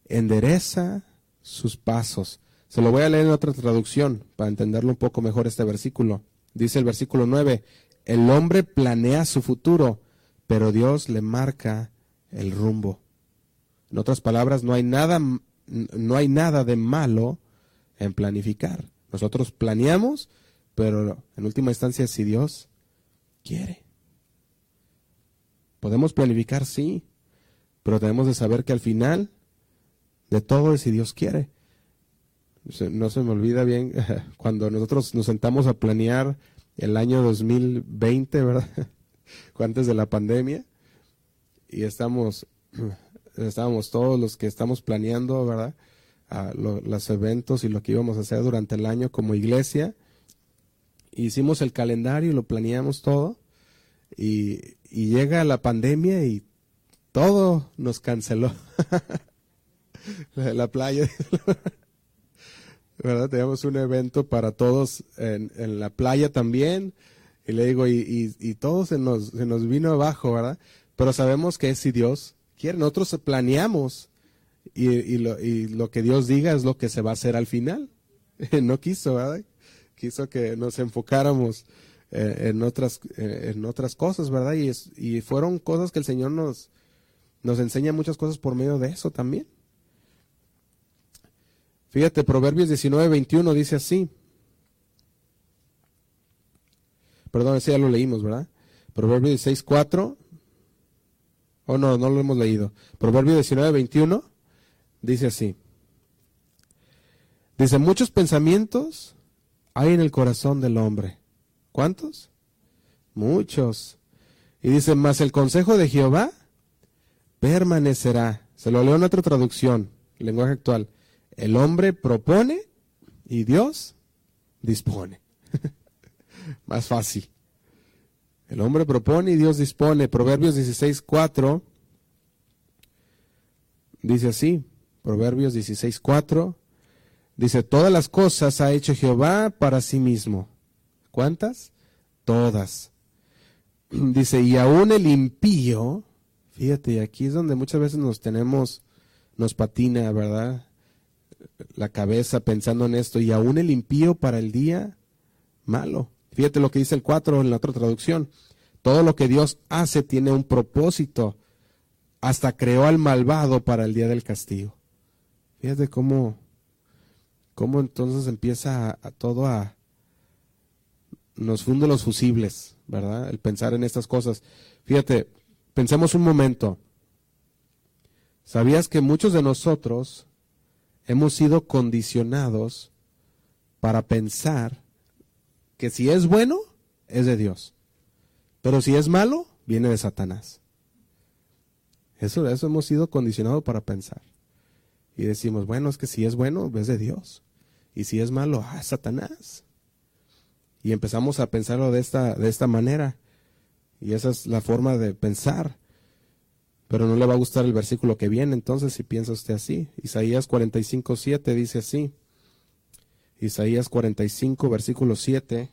endereza sus pasos. Se lo voy a leer en otra traducción para entenderlo un poco mejor este versículo. Dice el versículo 9, el hombre planea su futuro, pero Dios le marca el rumbo. En otras palabras, no hay nada, no hay nada de malo en planificar. Nosotros planeamos, pero en última instancia, si Dios quiere. Podemos planificar, sí, pero tenemos de saber que al final de todo es si Dios quiere. No se me olvida bien cuando nosotros nos sentamos a planear el año 2020, ¿verdad? Antes de la pandemia. Y estamos, estábamos todos los que estamos planeando, ¿verdad? los eventos y lo que íbamos a hacer durante el año como iglesia hicimos el calendario, lo planeamos todo y, llega la pandemia y todo nos canceló. la, playa, ¿verdad? Teníamos un evento para todos en, en la playa también y le digo, y, y, todo se nos, se nos vino abajo, ¿verdad? Pero sabemos que es si Dios quiere, nosotros planeamos y, y, lo, y lo que Dios diga es lo que se va a hacer al final. no quiso, ¿verdad? Quiso que nos enfocáramos eh, en, otras, eh, en otras cosas, ¿verdad? Y, fueron cosas que el Señor nos, nos enseña muchas cosas por medio de eso también. Fíjate, Proverbios 19, 21 dice así. Perdón, ese ya lo leímos, ¿verdad? Proverbios 16, 4. Oh, no, no lo hemos leído. Proverbios 19, 21 dice así. Dice, muchos pensamientos hay en el corazón del hombre. ¿Cuántos? Muchos. Y dice, más el consejo de Jehová permanecerá. Se lo leo en otra traducción, lenguaje actual. El hombre propone y Dios dispone. Más fácil. El hombre propone y Dios dispone. Proverbios 16, 4 dice así. Proverbios 16, 4. Dice, todas las cosas ha hecho Jehová para sí mismo. ¿Cuántas? Todas. Dice, y aún el impío, fíjate, aquí es donde muchas veces nos tenemos, nos patina, ¿verdad? La cabeza pensando en esto, y aún el impío para el día malo. Fíjate lo que dice el 4 en la otra traducción. Todo lo que Dios hace tiene un propósito. Hasta creó al malvado para el día del castigo. Fíjate cómo cómo entonces empieza a, todo a... nos funde los fusibles, ¿verdad? El pensar en estas cosas. Fíjate, pensemos un momento. ¿Sabías que muchos de nosotros hemos sido condicionados para pensar que si es bueno, es de Dios. Pero si es malo, viene de Satanás. Eso, eso hemos sido condicionados para pensar. Y decimos, bueno, es que si es bueno, es de Dios. Y si es malo, ah, es Satanás. Y empezamos a pensarlo de esta, de esta manera. Y esa es la forma de pensar. Pero no le va a gustar el versículo que viene, entonces, si piensa usted así. Isaías 45, 7 dice así. Isaías 45, versículo 7.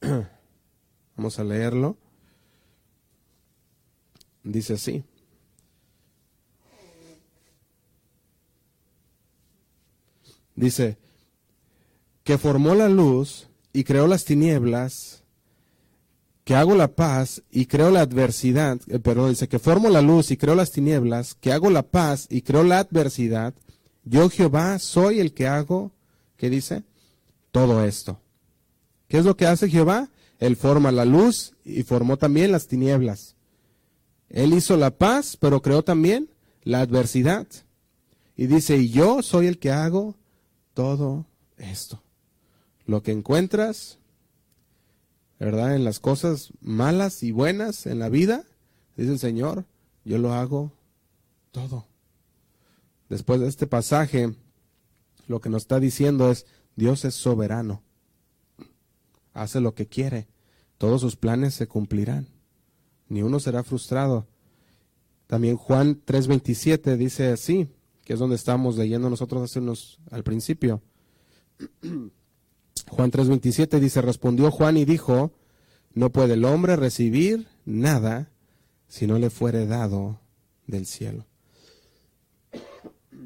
Vamos a leerlo. Dice así. Dice, que formó la luz y creó las tinieblas, que hago la paz y creo la adversidad, eh, perdón, dice que formo la luz y creo las tinieblas, que hago la paz y creo la adversidad, yo Jehová soy el que hago, ¿qué dice? Todo esto. ¿Qué es lo que hace Jehová? Él forma la luz y formó también las tinieblas. Él hizo la paz, pero creó también la adversidad. Y dice, y yo soy el que hago todo esto. Lo que encuentras, ¿verdad? En las cosas malas y buenas en la vida, dice el Señor, yo lo hago todo. Después de este pasaje, lo que nos está diciendo es, Dios es soberano, hace lo que quiere, todos sus planes se cumplirán, ni uno será frustrado. También Juan 3:27 dice así, que es donde estamos leyendo nosotros hace unos al principio. Juan 3:27 dice, respondió Juan y dijo, no puede el hombre recibir nada si no le fuere dado del cielo.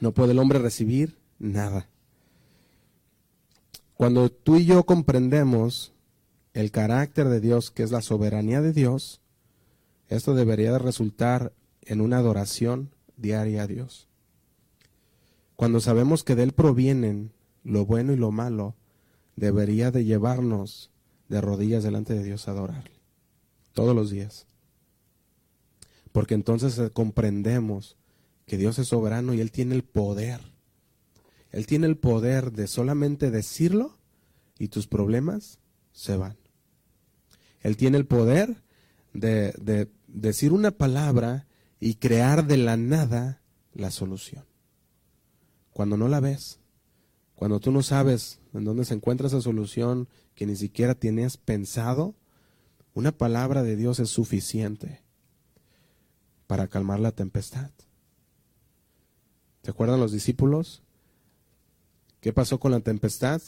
No puede el hombre recibir nada. Cuando tú y yo comprendemos el carácter de Dios, que es la soberanía de Dios, esto debería de resultar en una adoración diaria a Dios. Cuando sabemos que de Él provienen lo bueno y lo malo, debería de llevarnos de rodillas delante de Dios a adorarle. Todos los días. Porque entonces comprendemos que Dios es soberano y Él tiene el poder. Él tiene el poder de solamente decirlo y tus problemas se van. Él tiene el poder de, de decir una palabra y crear de la nada la solución. Cuando no la ves, cuando tú no sabes en dónde se encuentra esa solución que ni siquiera tenías pensado, una palabra de Dios es suficiente para calmar la tempestad. ¿Se acuerdan los discípulos? ¿Qué pasó con la tempestad?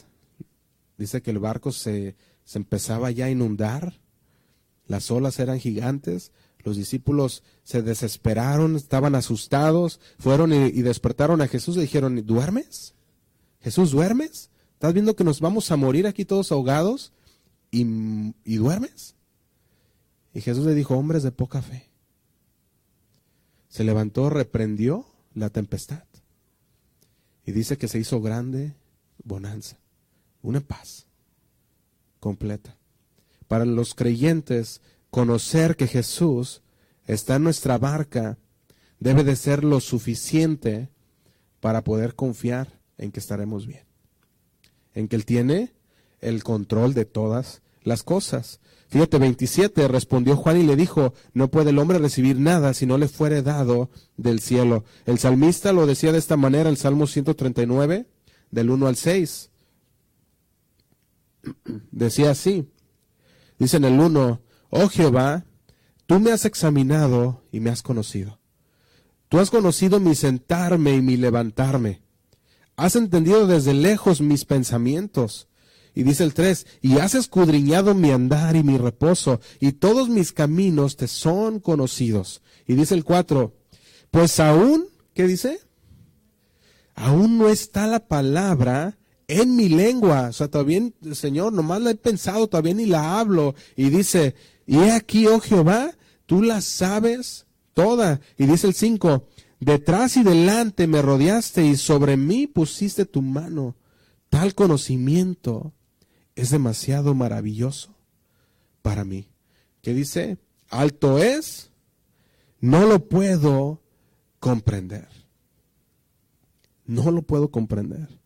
Dice que el barco se, se empezaba ya a inundar, las olas eran gigantes, los discípulos se desesperaron, estaban asustados, fueron y, despertaron a Jesús y dijeron, ¿duermes? Jesús, ¿duermes? ¿Estás viendo que nos vamos a morir aquí todos ahogados? ¿Y, y duermes? Y Jesús le dijo, hombres de poca fe. Se levantó, reprendió la tempestad. Y dice que se hizo grande bonanza, una paz completa. Para los creyentes, conocer que Jesús está en nuestra barca debe de ser lo suficiente para poder confiar en que estaremos bien, en que Él tiene el control de todas las cosas. Fíjate, 27, respondió Juan y le dijo, no puede el hombre recibir nada si no le fuere dado del cielo. El salmista lo decía de esta manera, el Salmo 139, del 1 al 6. Decía así, dice en el 1, Oh Jehová, tú me has examinado y me has conocido. Tú has conocido mi sentarme y mi levantarme. Has entendido desde lejos mis pensamientos. Y dice el 3, y has escudriñado mi andar y mi reposo, y todos mis caminos te son conocidos. Y dice el 4, pues aún, ¿qué dice? Aún no está la palabra en mi lengua. O sea, todavía, Señor, nomás la he pensado, todavía ni la hablo. Y dice, y he aquí, oh Jehová, tú la sabes toda. Y dice el 5, detrás y delante me rodeaste y sobre mí pusiste tu mano. Tal conocimiento es demasiado maravilloso para mí. ¿Qué dice? Alto es, no lo puedo comprender. No lo puedo comprender.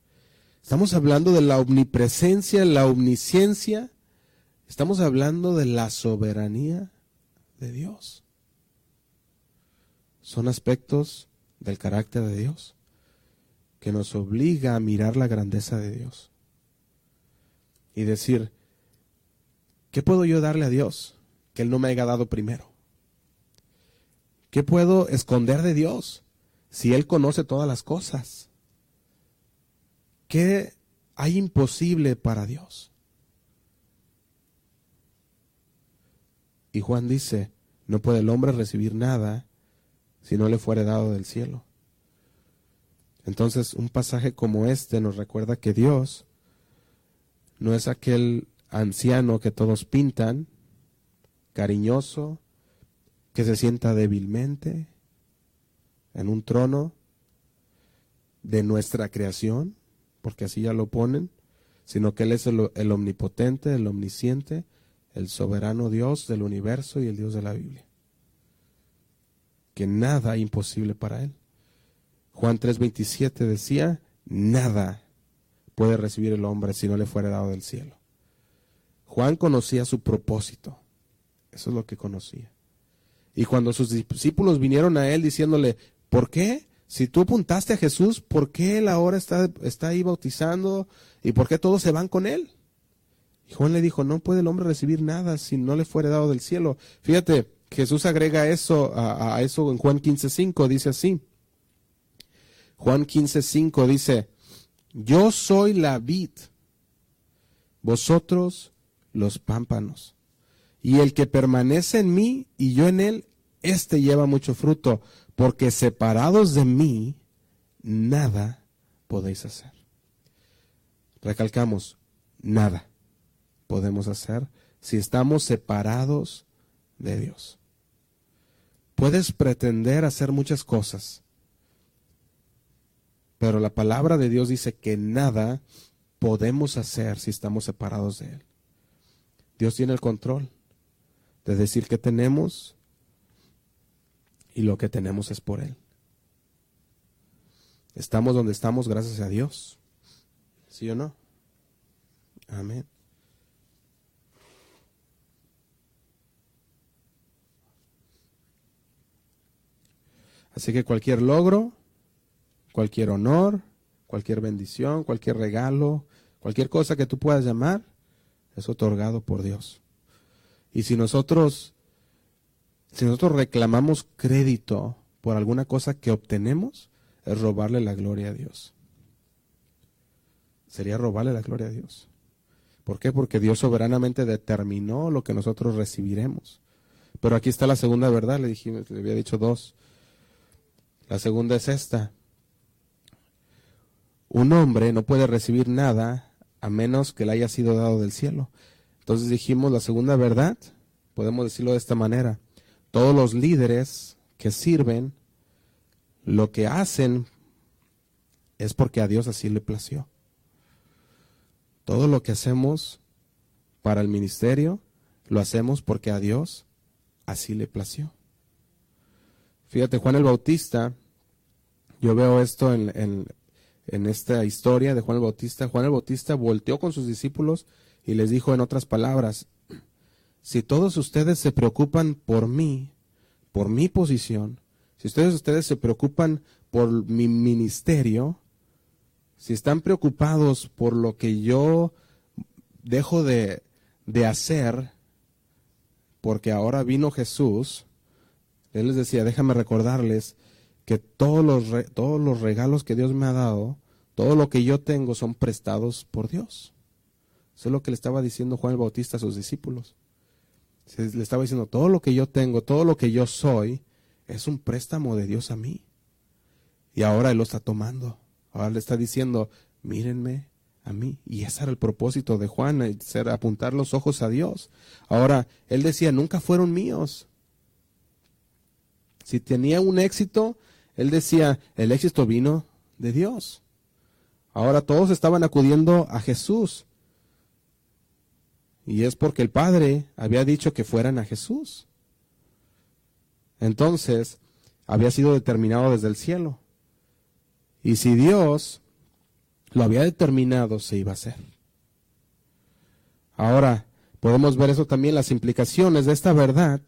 Estamos hablando de la omnipresencia, la omnisciencia. Estamos hablando de la soberanía de Dios. Son aspectos del carácter de Dios que nos obliga a mirar la grandeza de Dios y decir, ¿qué puedo yo darle a Dios que Él no me haya dado primero? ¿Qué puedo esconder de Dios si Él conoce todas las cosas? ¿Qué hay imposible para Dios? Y Juan dice, no puede el hombre recibir nada si no le fuere dado del cielo. Entonces, un pasaje como este nos recuerda que Dios no es aquel anciano que todos pintan, cariñoso, que se sienta débilmente en un trono de nuestra creación, porque así ya lo ponen, sino que Él es el, omnipotente, el omnisciente, el soberano Dios del universo y el Dios de la Biblia. Que nada imposible para Él. Juan 3:27 decía, nada puede recibir el hombre si no le fuera dado del cielo. Juan conocía su propósito. Eso es lo que conocía. Y cuando sus discípulos vinieron a él diciéndole, ¿por qué? Si tú apuntaste a Jesús, ¿por qué él ahora está, está ahí bautizando? ¿Y por qué todos se van con él? Y Juan le dijo, no puede el hombre recibir nada si no le fuere dado del cielo. Fíjate, Jesús agrega eso a, eso en Juan 15.5, dice así. Juan 15.5 dice, yo soy la vid, vosotros los pámpanos. Y el que permanece en mí y yo en él, éste lleva mucho fruto, porque separados de mí, nada podéis hacer. Recalcamos, nada podemos hacer si estamos separados de Dios. Puedes pretender hacer muchas cosas, pero la palabra de Dios dice que nada podemos hacer si estamos separados de Él. Dios tiene el control de decir que tenemos y lo que tenemos es por Él. Estamos donde estamos gracias a Dios. ¿Sí o no? Amén. Así que cualquier logro, cualquier honor, cualquier bendición, cualquier regalo, cualquier cosa que tú puedas llamar, es otorgado por Dios. Y si nosotros, si nosotros reclamamos crédito por alguna cosa que obtenemos, es robarle la gloria a Dios. Sería robarle la gloria a Dios. ¿Por qué? Porque Dios soberanamente determinó lo que nosotros recibiremos. Pero aquí está la segunda verdad, le, dije, le había dicho dos. La segunda es esta. Un hombre no puede recibir nada a menos que le haya sido dado del cielo. Entonces dijimos la segunda verdad, podemos decirlo de esta manera. Todos los líderes que sirven, lo que hacen es porque a Dios así le plació. Todo lo que hacemos para el ministerio, lo hacemos porque a Dios así le plació. Fíjate, Juan el Bautista, yo veo esto en, en, esta historia de Juan el Bautista. Juan el Bautista volteó con sus discípulos y les dijo en otras palabras, si todos ustedes se preocupan por mí, por mi posición, si ustedes, ustedes se preocupan por mi ministerio, si están preocupados por lo que yo dejo de, de hacer, porque ahora vino Jesús, él les decía, déjame recordarles que todos los, todos los regalos que Dios me ha dado, todo lo que yo tengo son prestados por Dios. Eso es lo que le estaba diciendo Juan el Bautista a sus discípulos. Le estaba diciendo, todo lo que yo tengo, todo lo que yo soy, es un préstamo de Dios a mí. Y ahora Él lo está tomando. Ahora le está diciendo, mírenme a mí. Y ese era el propósito de Juan, ser, apuntar los ojos a Dios. Ahora, Él decía, nunca fueron míos. Si tenía un éxito, él decía, el éxito vino de Dios. Ahora todos estaban acudiendo a Jesús. Y es porque el Padre había dicho que fueran a Jesús. Entonces, había sido determinado desde el cielo. Y si Dios lo había determinado, se iba a hacer. Ahora, podemos ver eso también, las implicaciones de esta verdad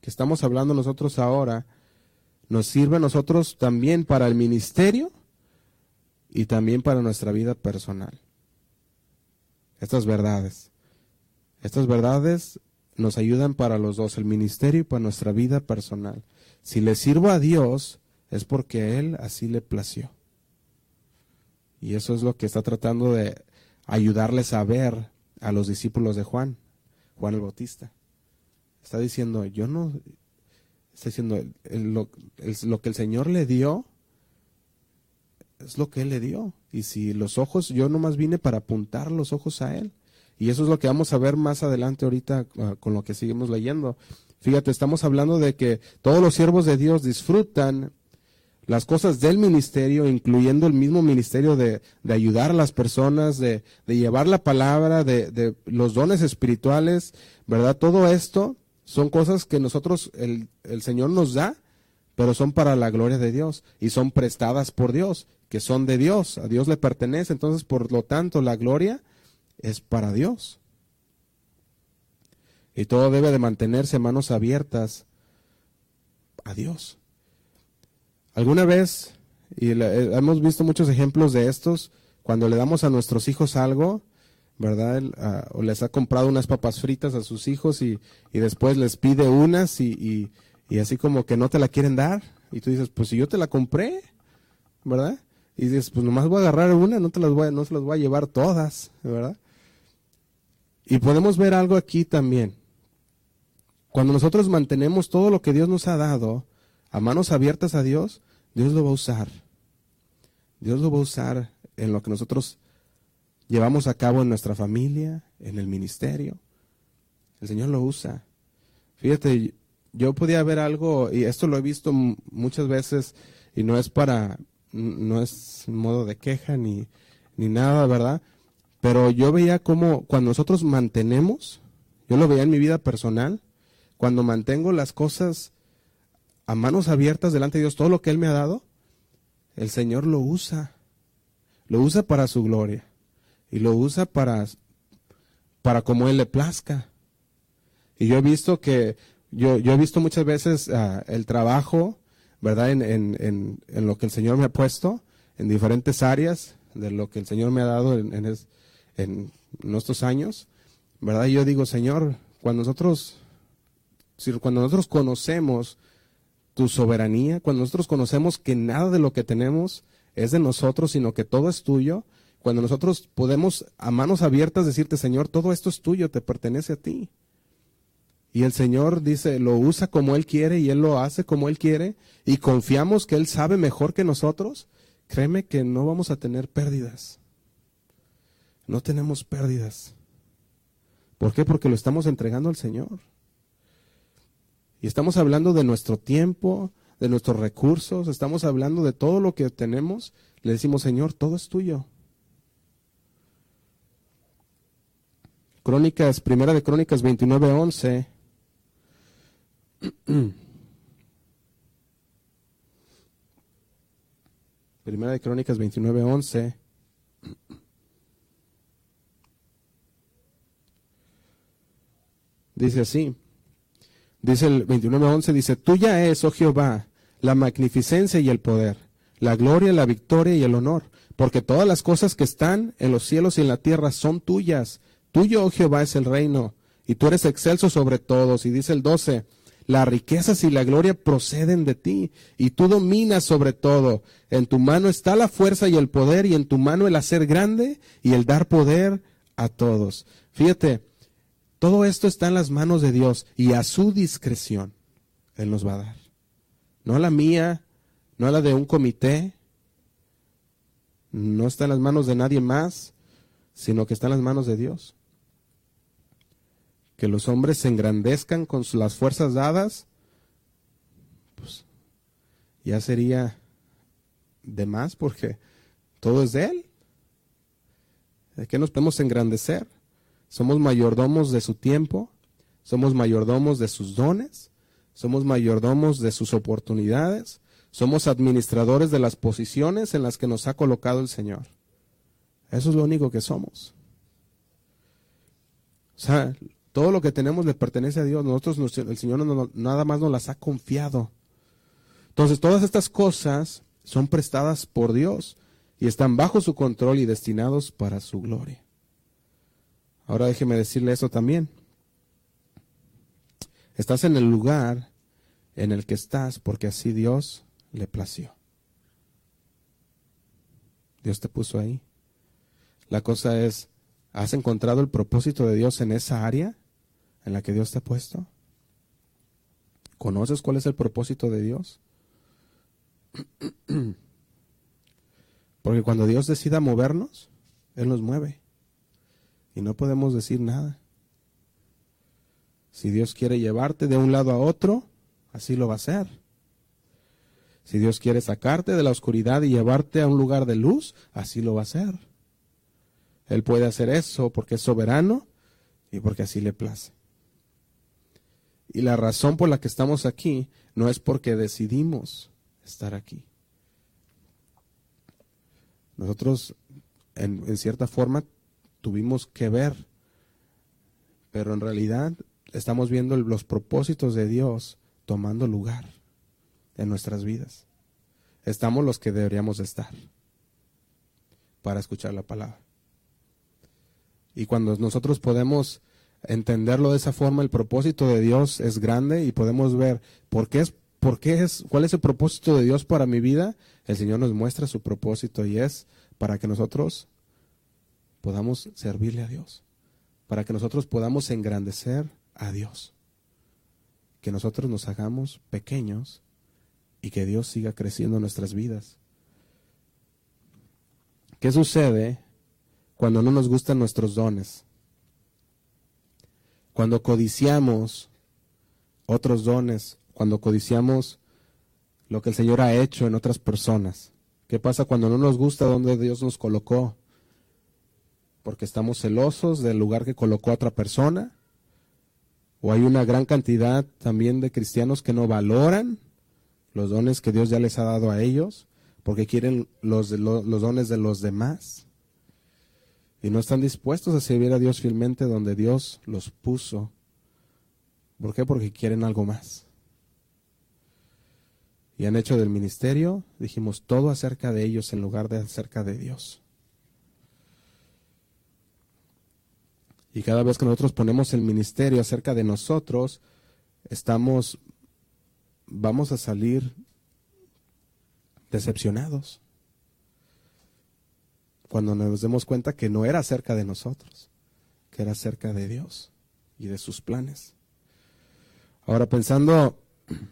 que estamos hablando nosotros ahora, nos sirve a nosotros también para el ministerio y también para nuestra vida personal. Estas verdades. Estas verdades nos ayudan para los dos, el ministerio y para nuestra vida personal. Si le sirvo a Dios, es porque Él así le plació. Y eso es lo que está tratando de ayudarles a ver a los discípulos de Juan, Juan el Bautista. Está diciendo, yo no, está diciendo, lo, lo que el Señor le dio, es lo que Él le dio. Y si los ojos, yo nomás vine para apuntar los ojos a Él. Y eso es lo que vamos a ver más adelante ahorita ah, con lo que seguimos leyendo. Fíjate, estamos hablando de que todos los siervos de Dios disfrutan las cosas del ministerio, incluyendo el mismo ministerio de, ayudar a las personas, de, llevar la palabra, de, de, los dones espirituales, ¿verdad? Todo esto son cosas que nosotros, el, el Señor nos da, pero son para la gloria de Dios y son prestadas por Dios, que son de Dios, a Dios le pertenece, entonces por lo tanto la gloria es para Dios. Y todo debe de mantenerse manos abiertas a Dios. Alguna vez, y eh, hemos visto muchos ejemplos de estos, cuando le damos a nuestros hijos algo, ¿verdad? O les ha comprado unas papas fritas a sus hijos y, después les pide unas y, y, así como que no te la quieren dar. Y tú dices, pues si yo te la compré, ¿verdad? Y dices, pues nomás voy a agarrar una, no, te las voy, no se las voy a llevar todas, ¿verdad? Y podemos ver algo aquí también. Cuando nosotros mantenemos todo lo que Dios nos ha dado a manos abiertas a Dios, Dios lo va a usar. Dios lo va a usar en lo que nosotros llevamos a cabo en nuestra familia, en el ministerio. El Señor lo usa. Fíjate, yo podía ver algo, y esto lo he visto muchas veces, y no es para, no es modo de queja ni, ni nada, ¿verdad? Pero yo veía como cuando nosotros mantenemos, yo lo veía en mi vida personal, cuando mantengo las cosas a manos abiertas delante de Dios, todo lo que Él me ha dado, el Señor lo usa. Lo usa para su gloria. Y lo usa para, para como Él le plazca. Y yo he visto que, yo, yo he visto muchas veces ah, el trabajo, ¿verdad? En, en, en, lo que el Señor me ha puesto, en diferentes áreas de lo que el Señor me ha dado en, en, en nuestros años, ¿verdad? Yo digo, Señor, cuando nosotros, cuando nosotros conocemos tu soberanía, cuando nosotros conocemos que nada de lo que tenemos es de nosotros, sino que todo es tuyo, cuando nosotros podemos a manos abiertas decirte, Señor, todo esto es tuyo, te pertenece a ti. Y el Señor dice, lo usa como Él quiere y Él lo hace como Él quiere y confiamos que Él sabe mejor que nosotros, créeme que no vamos a tener pérdidas. No tenemos pérdidas. ¿Por qué? Porque lo estamos entregando al Señor. Y estamos hablando de nuestro tiempo, de nuestros recursos, estamos hablando de todo lo que tenemos. Le decimos, Señor, todo es tuyo. Crónicas, primera de Crónicas 29, 11. Primera de Crónicas 29, 11. Dice así. Dice el 29.11, dice, tuya es, oh Jehová, la magnificencia y el poder, la gloria, la victoria y el honor, porque todas las cosas que están en los cielos y en la tierra son tuyas. Tuyo, oh Jehová, es el reino, y tú eres excelso sobre todos. Y dice el 12, las riquezas y la gloria proceden de ti, y tú dominas sobre todo. En tu mano está la fuerza y el poder, y en tu mano el hacer grande y el dar poder a todos. Fíjate, todo esto está en las manos de Dios y a su discreción Él nos va a dar. No a la mía, no a la de un comité, no está en las manos de nadie más, sino que está en las manos de Dios. Que los hombres se engrandezcan con las fuerzas dadas, pues ya sería de más porque todo es de Él. ¿De qué nos podemos engrandecer? Somos mayordomos de su tiempo, somos mayordomos de sus dones, somos mayordomos de sus oportunidades, somos administradores de las posiciones en las que nos ha colocado el Señor. Eso es lo único que somos. O sea, todo lo que tenemos le pertenece a Dios. Nosotros, el Señor nada más nos las ha confiado. Entonces, todas estas cosas son prestadas por Dios y están bajo su control y destinados para su gloria. Ahora déjeme decirle eso también. Estás en el lugar en el que estás porque así Dios le plació. Dios te puso ahí. La cosa es, ¿has encontrado el propósito de Dios en esa área en la que Dios te ha puesto? ¿Conoces cuál es el propósito de Dios? Porque cuando Dios decida movernos, Él nos mueve. Y no podemos decir nada. Si Dios quiere llevarte de un lado a otro, así lo va a hacer. Si Dios quiere sacarte de la oscuridad y llevarte a un lugar de luz, así lo va a hacer. Él puede hacer eso porque es soberano y porque así le place. Y la razón por la que estamos aquí no es porque decidimos estar aquí. Nosotros, en, en cierta forma, tuvimos que ver, pero en realidad estamos viendo los propósitos de Dios tomando lugar en nuestras vidas. Estamos los que deberíamos estar para escuchar la palabra. Y cuando nosotros podemos entenderlo de esa forma, el propósito de Dios es grande y podemos ver por qué es, por qué es, cuál es el propósito de Dios para mi vida, el Señor nos muestra su propósito y es para que nosotros podamos servirle a Dios, para que nosotros podamos engrandecer a Dios. Que nosotros nos hagamos pequeños y que Dios siga creciendo en nuestras vidas. ¿Qué sucede cuando no nos gustan nuestros dones? Cuando codiciamos otros dones, cuando codiciamos lo que el Señor ha hecho en otras personas. ¿Qué pasa cuando no nos gusta donde Dios nos colocó? Porque estamos celosos del lugar que colocó otra persona o hay una gran cantidad también de cristianos que no valoran los dones que Dios ya les ha dado a ellos, porque quieren los, los dones de los demás. Y no están dispuestos a servir a Dios fielmente donde Dios los puso. ¿Por qué? Porque quieren algo más. Y han hecho del ministerio, dijimos, todo acerca de ellos en lugar de acerca de Dios. Y cada vez que nosotros ponemos el ministerio acerca de nosotros, estamos, vamos a salir decepcionados. Cuando nos demos cuenta que no era acerca de nosotros, que era acerca de Dios y de sus planes. Ahora, pensando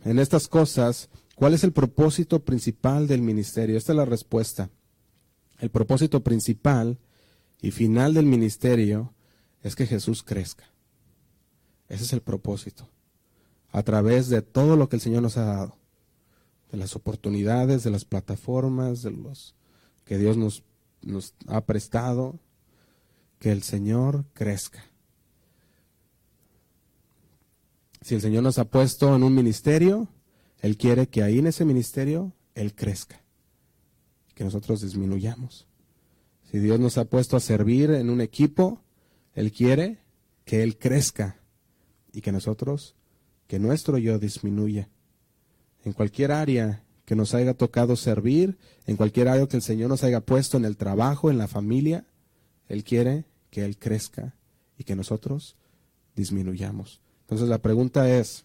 en estas cosas, ¿cuál es el propósito principal del ministerio? Esta es la respuesta. El propósito principal y final del ministerio es que Jesús crezca. Ese es el propósito. A través de todo lo que el Señor nos ha dado, de las oportunidades, de las plataformas, de los que Dios nos, ha prestado, que el Señor crezca. Si el Señor nos ha puesto en un ministerio, Él quiere que ahí en ese ministerio Él crezca, que nosotros disminuyamos. Si Dios nos ha puesto a servir en un equipo, él quiere que Él crezca y que nosotros, que nuestro yo disminuya. En cualquier área que nos haya tocado servir, en cualquier área que el Señor nos haya puesto en el trabajo, en la familia, Él quiere que Él crezca y que nosotros disminuyamos. Entonces la pregunta es,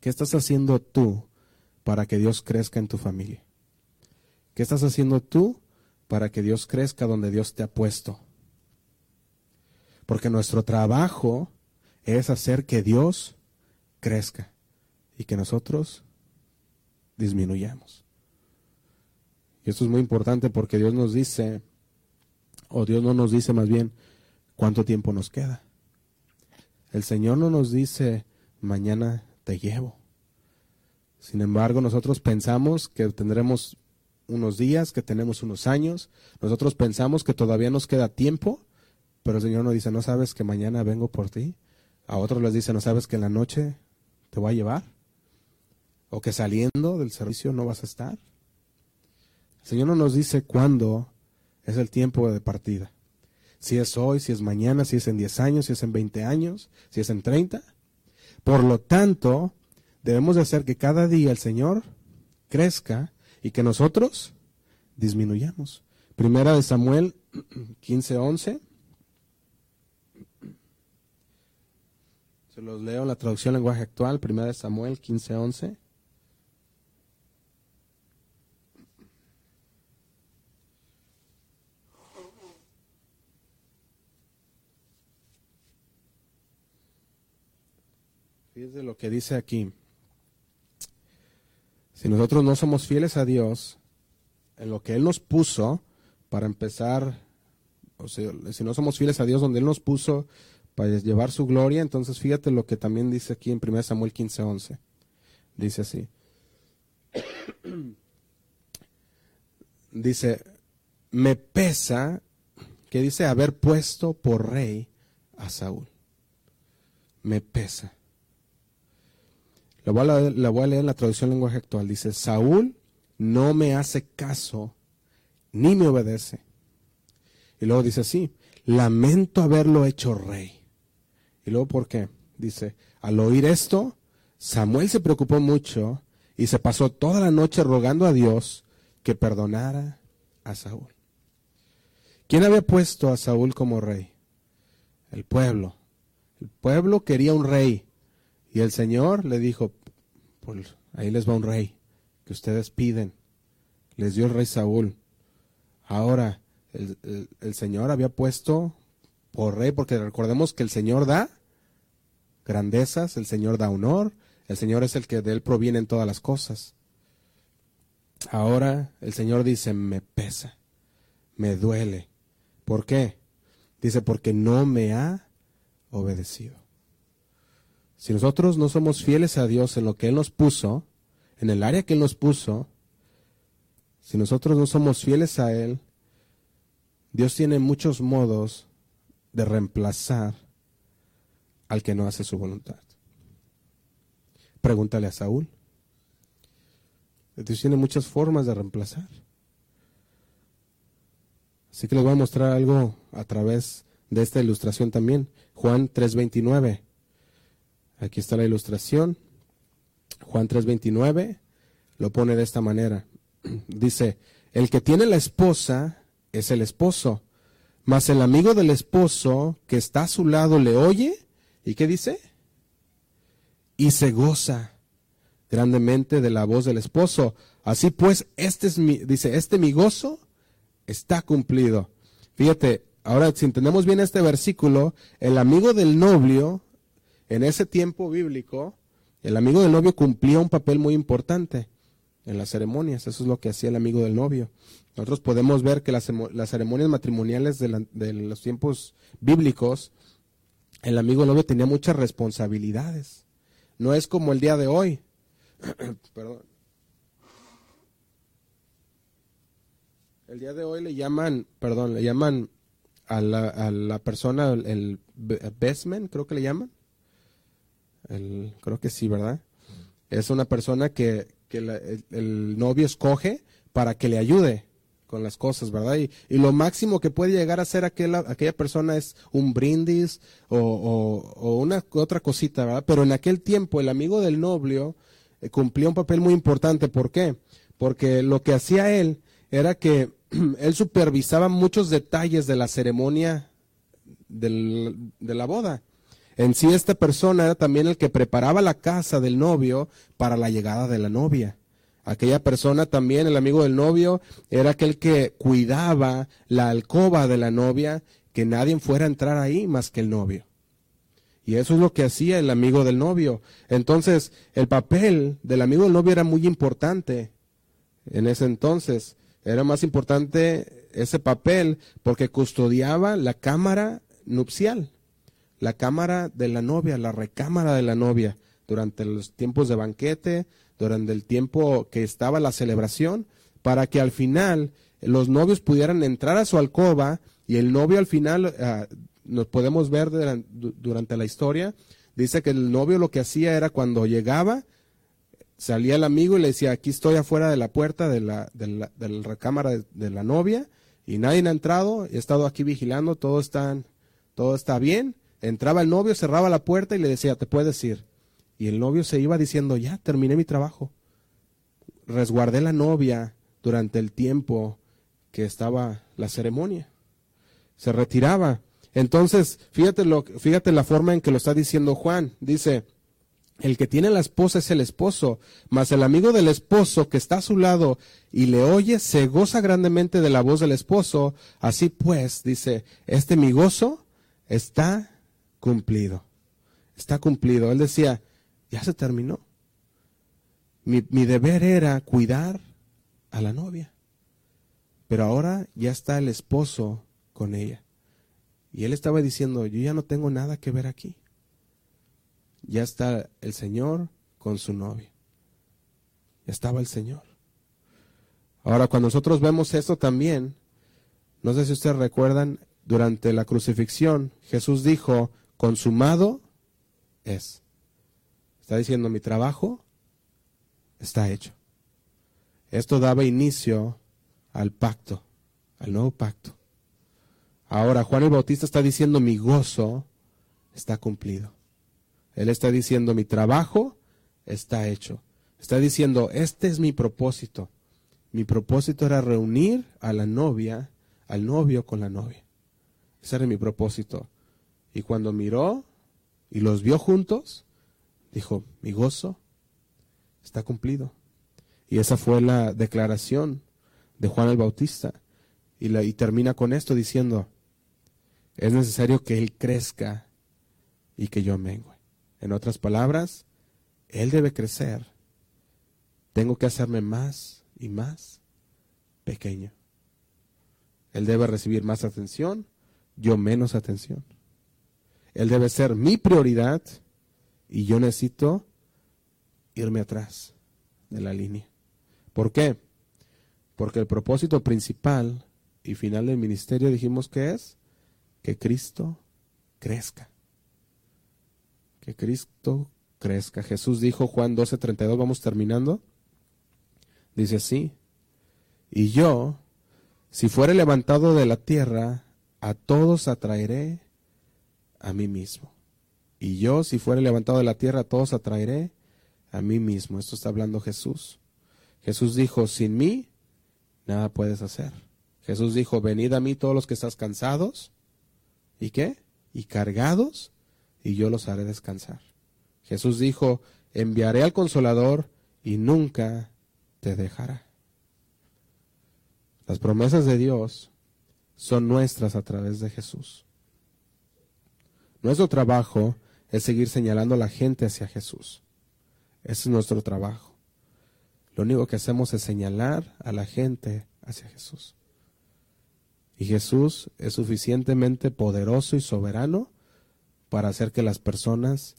¿qué estás haciendo tú para que Dios crezca en tu familia? ¿Qué estás haciendo tú para que Dios crezca donde Dios te ha puesto? Porque nuestro trabajo es hacer que Dios crezca y que nosotros disminuyamos. Y esto es muy importante porque Dios nos dice, o Dios no nos dice más bien cuánto tiempo nos queda. El Señor no nos dice, mañana te llevo. Sin embargo, nosotros pensamos que tendremos unos días, que tenemos unos años, nosotros pensamos que todavía nos queda tiempo pero el Señor nos dice, ¿no sabes que mañana vengo por ti? A otros les dice, ¿no sabes que en la noche te voy a llevar? o que saliendo del servicio no vas a estar. El Señor no nos dice cuándo es el tiempo de partida. Si es hoy, si es mañana, si es en 10 años, si es en 20 años, si es en 30. Por lo tanto, debemos de hacer que cada día el Señor crezca y que nosotros disminuyamos. Primera de Samuel 15:11. Se los leo en la traducción lenguaje actual, Primera de Samuel 15:11. Fíjense lo que dice aquí. Si nosotros no somos fieles a Dios en lo que Él nos puso, para empezar, o sea, si no somos fieles a Dios donde Él nos puso para llevar su gloria, entonces fíjate lo que también dice aquí en 1 Samuel 15:11. Dice así. dice, me pesa, que dice haber puesto por rey a Saúl. Me pesa. La voy, a leer, en la traducción lenguaje actual. Dice, Saúl no me hace caso ni me obedece. Y luego dice así, lamento haberlo hecho rey. Y luego, ¿por qué? Dice, al oír esto, Samuel se preocupó mucho y se pasó toda la noche rogando a Dios que perdonara a Saúl. ¿Quién había puesto a Saúl como rey? El pueblo. El pueblo quería un rey. Y el Señor le dijo, pues ahí les va un rey que ustedes piden. Les dio el rey Saúl. Ahora, el, el Señor había puesto por rey, porque recordemos que el Señor da grandezas, el Señor da honor, el Señor es el que de él provienen todas las cosas. Ahora el Señor dice, me pesa, me duele. ¿Por qué? Dice, porque no me ha obedecido. Si nosotros no somos fieles a Dios en lo que Él nos puso, en el área que Él nos puso, si nosotros no somos fieles a Él, Dios tiene muchos modos de reemplazar al que no hace su voluntad. Pregúntale a Saúl. Dios tiene muchas formas de reemplazar. Así que les voy a mostrar algo a través de esta ilustración también. Juan 3:29. Aquí está la ilustración. Juan 3:29 lo pone de esta manera. Dice, el que tiene la esposa es el esposo, mas el amigo del esposo que está a su lado le oye y ¿qué dice? Y se goza grandemente de la voz del esposo. Así pues, este es mi, dice, este mi gozo está cumplido. Fíjate, ahora si entendemos bien este versículo, el amigo del novio en ese tiempo bíblico, el amigo del novio cumplía un papel muy importante en las ceremonias. Eso es lo que hacía el amigo del novio. Nosotros podemos ver que las, ceremonias matrimoniales de, de, los tiempos bíblicos, el amigo del novio tenía muchas responsabilidades. No es como el día de hoy. Perdón. El día de hoy le llaman, perdón, le llaman a la, a la persona el bestman, creo que le llaman creo que sí, ¿verdad? Es una persona que, el, novio escoge para que le ayude con las cosas, ¿verdad? Y, lo máximo que puede llegar a hacer aquella, aquella persona es un brindis o, una otra cosita, ¿verdad? Pero en aquel tiempo el amigo del novio eh, cumplía un papel muy importante. ¿Por qué? Porque lo que hacía él era que él supervisaba muchos detalles de la ceremonia de la boda. En sí esta persona era también el que preparaba la casa del novio para la llegada de la novia. Aquella persona también, el amigo del novio, era aquel que cuidaba la alcoba de la novia, que nadie fuera a entrar ahí más que el novio. Y eso es lo que hacía el amigo del novio. Entonces, el papel del amigo del novio era muy importante en ese entonces. Era más importante ese papel porque custodiaba la cámara nupcial la cámara de la novia, la recámara de la novia, durante los tiempos de banquete, durante el tiempo que estaba la celebración, para que al final los novios pudieran entrar a su alcoba y el novio al final, ah, nos podemos ver durante la historia, dice que el novio lo que hacía era cuando llegaba, salía el amigo y le decía, aquí estoy afuera de la puerta de la, de la, de la recámara de, de, la novia y nadie ha entrado, he estado aquí vigilando, todo está, todo está bien. Entraba el novio, cerraba la puerta y le decía, te puedes ir. Y el novio se iba diciendo, ya, terminé mi trabajo. Resguardé la novia durante el tiempo que estaba la ceremonia. Se retiraba. Entonces, fíjate, lo, fíjate la forma en que lo está diciendo Juan. Dice, el que tiene la esposa es el esposo, mas el amigo del esposo que está a su lado y le oye se goza grandemente de la voz del esposo. Así pues, dice, este mi gozo está cumplido. Está cumplido. Él decía, ya se terminó. Mi, mi deber era cuidar a la novia. Pero ahora ya está el esposo con ella. Y él estaba diciendo, yo ya no tengo nada que ver aquí ya está el Señor con su novia. Ya estaba el Señor. Ahora, cuando nosotros vemos esto también, no sé si ustedes recuerdan, durante la crucifixión, Jesús dijo, consumado es. Está diciendo, mi trabajo está hecho. Esto daba inicio al pacto, al nuevo pacto. Ahora Juan el Bautista está diciendo, mi gozo está cumplido. Él está diciendo, mi trabajo está hecho. Está diciendo, este es mi propósito. Mi propósito era reunir a la novia, al novio con la novia. Ese era mi propósito. Y cuando miró y los vio juntos, dijo, mi gozo está cumplido. Y esa fue la declaración de Juan el Bautista. Y, termina con esto diciendo, es necesario que Él crezca y que yo mengue. En otras palabras, Él debe crecer. Tengo que hacerme más y más pequeño. Él debe recibir más atención, yo menos atención. Él debe ser mi prioridad y yo necesito irme atrás de la línea. ¿Por qué? Porque el propósito principal y final del ministerio dijimos que es que Cristo crezca que Cristo crezca. Jesús dijo, Juan 12:32, vamos terminando. Dice así, y yo, si fuere levantado de la tierra, a todos atraeré a mí mismo. Y yo, si fuere levantado de la tierra, todos atraeré a mí mismo. Esto está hablando Jesús. Jesús dijo, sin mí, nada puedes hacer. Jesús dijo, venid a mí todos los que estás cansados. ¿Y qué? Y cargados y yo los haré descansar. Jesús dijo, enviaré al consolador y nunca te dejará. Las promesas de Dios son nuestras a través de Jesús. Nuestro trabajo es seguir señalando a la gente hacia Jesús. Ese es nuestro trabajo. Lo único que hacemos es señalar a la gente hacia Jesús. Y Jesús es suficientemente poderoso y soberano para hacer que las personas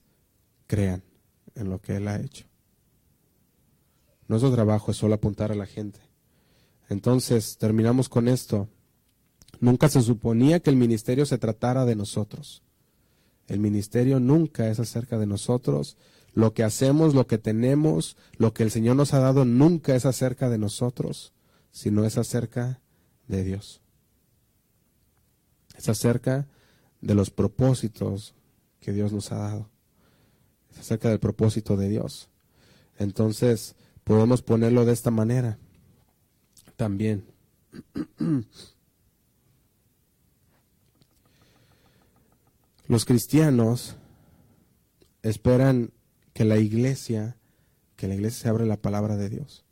crean en lo que Él ha hecho. Nuestro trabajo es solo apuntar a la gente. Entonces, terminamos con esto. Nunca se suponía que el ministerio se tratara de nosotros. El ministerio nunca es acerca de nosotros. Lo que hacemos, lo que tenemos, lo que el Señor nos ha dado, nunca es acerca de nosotros, sino es acerca de Dios. Es acerca de los propósitos que Dios nos ha dado. Es acerca del propósito de Dios. Entonces, podemos ponerlo de esta manera también. Los cristianos esperan que la iglesia, que la iglesia se abra la palabra de Dios.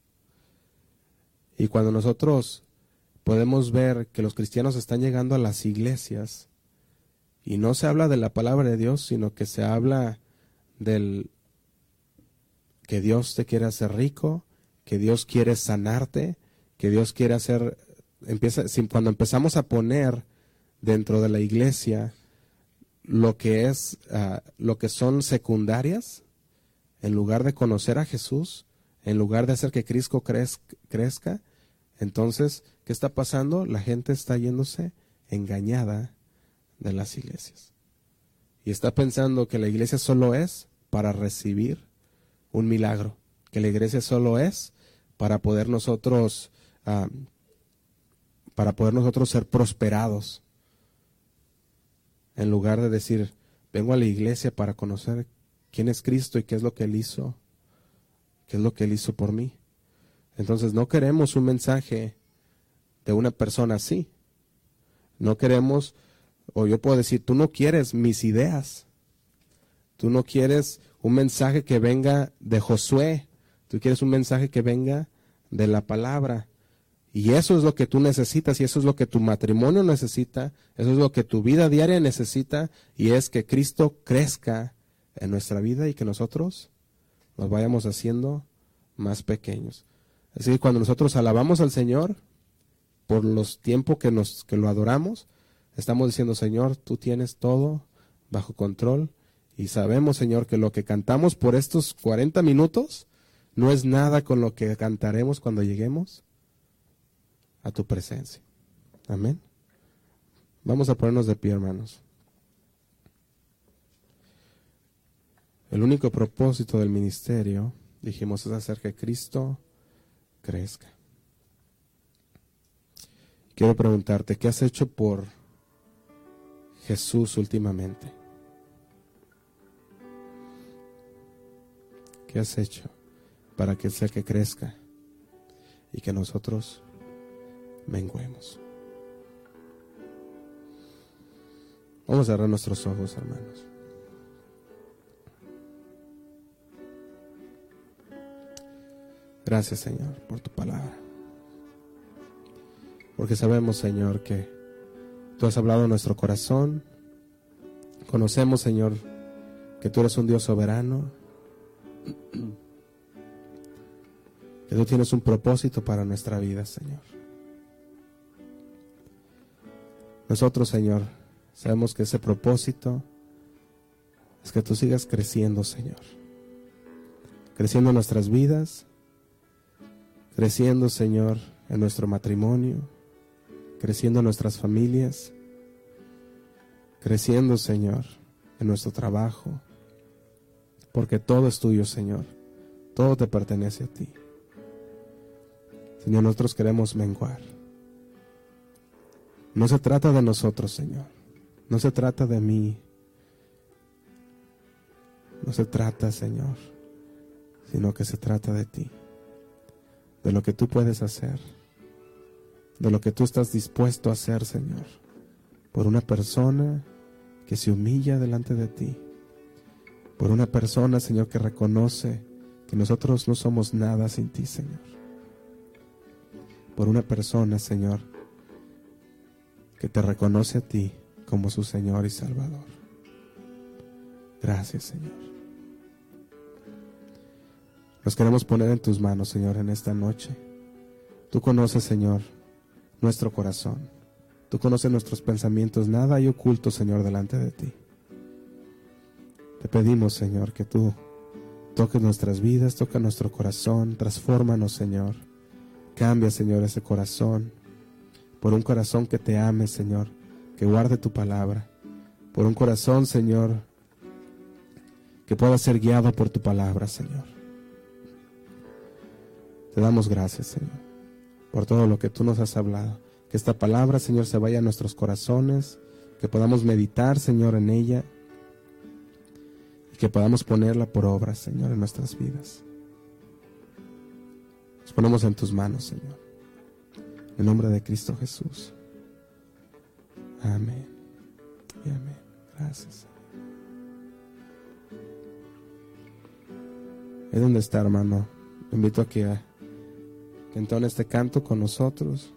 Y cuando nosotros podemos ver que los cristianos están llegando a las iglesias, y no se habla de la palabra de Dios, sino que se habla del que Dios te quiere hacer rico, que Dios quiere sanarte, que Dios quiere hacer empieza cuando empezamos a poner dentro de la iglesia lo que es ah, lo que son secundarias en lugar de conocer a Jesús, en lugar de hacer que Cristo crezca, entonces, ¿qué está pasando? La gente está yéndose engañada de las iglesias. Y está pensando que la iglesia solo es para recibir un milagro, que la iglesia solo es para poder nosotros, ah, para poder nosotros ser prosperados. En lugar de decir, vengo a la iglesia para conocer quién es Cristo y qué es lo que Él hizo, qué es lo que Él hizo por mí. Entonces no queremos un mensaje de una persona así. No queremos, o yo puedo decir, tú no quieres mis ideas. Tú no quieres un mensaje que venga de Josué. Tú quieres un mensaje que venga de la palabra. Y eso es lo que tú necesitas y eso es lo que tu matrimonio necesita, eso es lo que tu vida diaria necesita y es que Cristo crezca en nuestra vida y que nosotros nos vayamos haciendo más pequeños. Así que cuando nosotros alabamos al Señor por los tiempos que nos que lo adoramos, estamos diciendo, Señor, tú tienes todo bajo control y sabemos, Señor, que lo que cantamos por estos 40 minutos no es nada con lo que cantaremos cuando lleguemos a tu presencia. Amén. Vamos a ponernos de pie, hermanos. El único propósito del ministerio, dijimos, es hacer que Cristo crezca. Quiero preguntarte, ¿qué has hecho por Jesús últimamente? ¿Qué has hecho para que sea que crezca y que nosotros menguemos? Vamos a cerrar nuestros ojos, hermanos. Gracias, Señor, por tu palabra. Porque sabemos, Señor, que tú has hablado en nuestro corazón. Conocemos, Señor, que tú eres un Dios soberano que tú tienes un propósito para nuestra vida, Señor. Nosotros, Señor, sabemos que ese propósito es que tú sigas creciendo, Señor. Creciendo en nuestras vidas, creciendo, Señor, en nuestro matrimonio, creciendo en nuestras familias, creciendo, Señor, en nuestro trabajo, porque todo es tuyo, Señor. Todo te pertenece a ti. Señor, nosotros queremos menguar. No se trata de nosotros, Señor. No se trata de mí. No se trata, Señor, sino que se trata de ti. De lo que tú puedes hacer. De lo que tú estás dispuesto a hacer, Señor. Por una persona que se humilla delante de ti por una persona, Señor, que reconoce que nosotros no somos nada sin ti, Señor. Por una persona, Señor, que te reconoce a ti como su Señor y Salvador. Gracias, Señor. Nos queremos poner en tus manos, Señor, en esta noche. Tú conoces, Señor, nuestro corazón. Tú conoces nuestros pensamientos. Nada hay oculto, Señor, delante de ti. Te pedimos, Señor, que tú toques nuestras vidas, toca nuestro corazón, transfórmanos, Señor. Cambia, Señor, ese corazón por un corazón que te ame, Señor, que guarde tu palabra, por un corazón, Señor, que pueda ser guiado por tu palabra, Señor. Te damos gracias, Señor, por todo lo que tú nos has hablado. Que esta palabra, Señor, se vaya a nuestros corazones, que podamos meditar, Señor, en ella que podamos ponerla por obra, Señor, en nuestras vidas. Nos ponemos en tus manos, Señor. En nombre de Cristo Jesús. Amén. Y amén. Gracias. Es donde está, hermano. invito a que, que entone este canto con nosotros.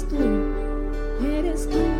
eres tú, eres tú.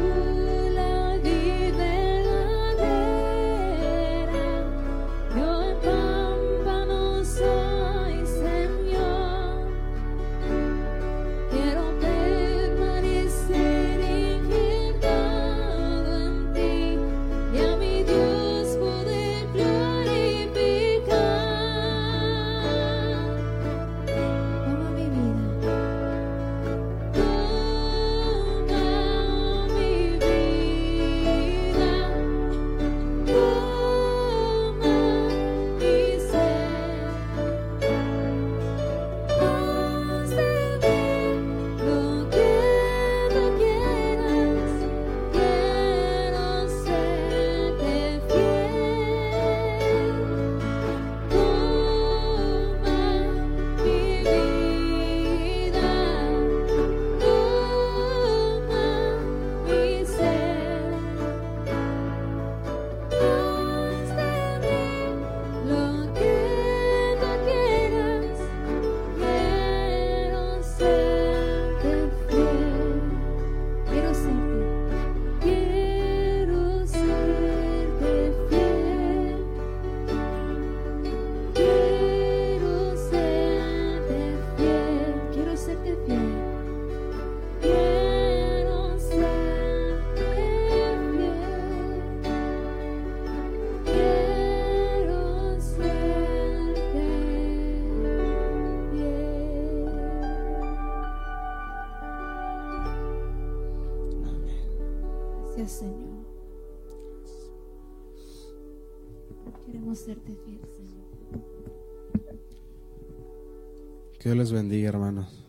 Que Dios les bendiga, hermanos.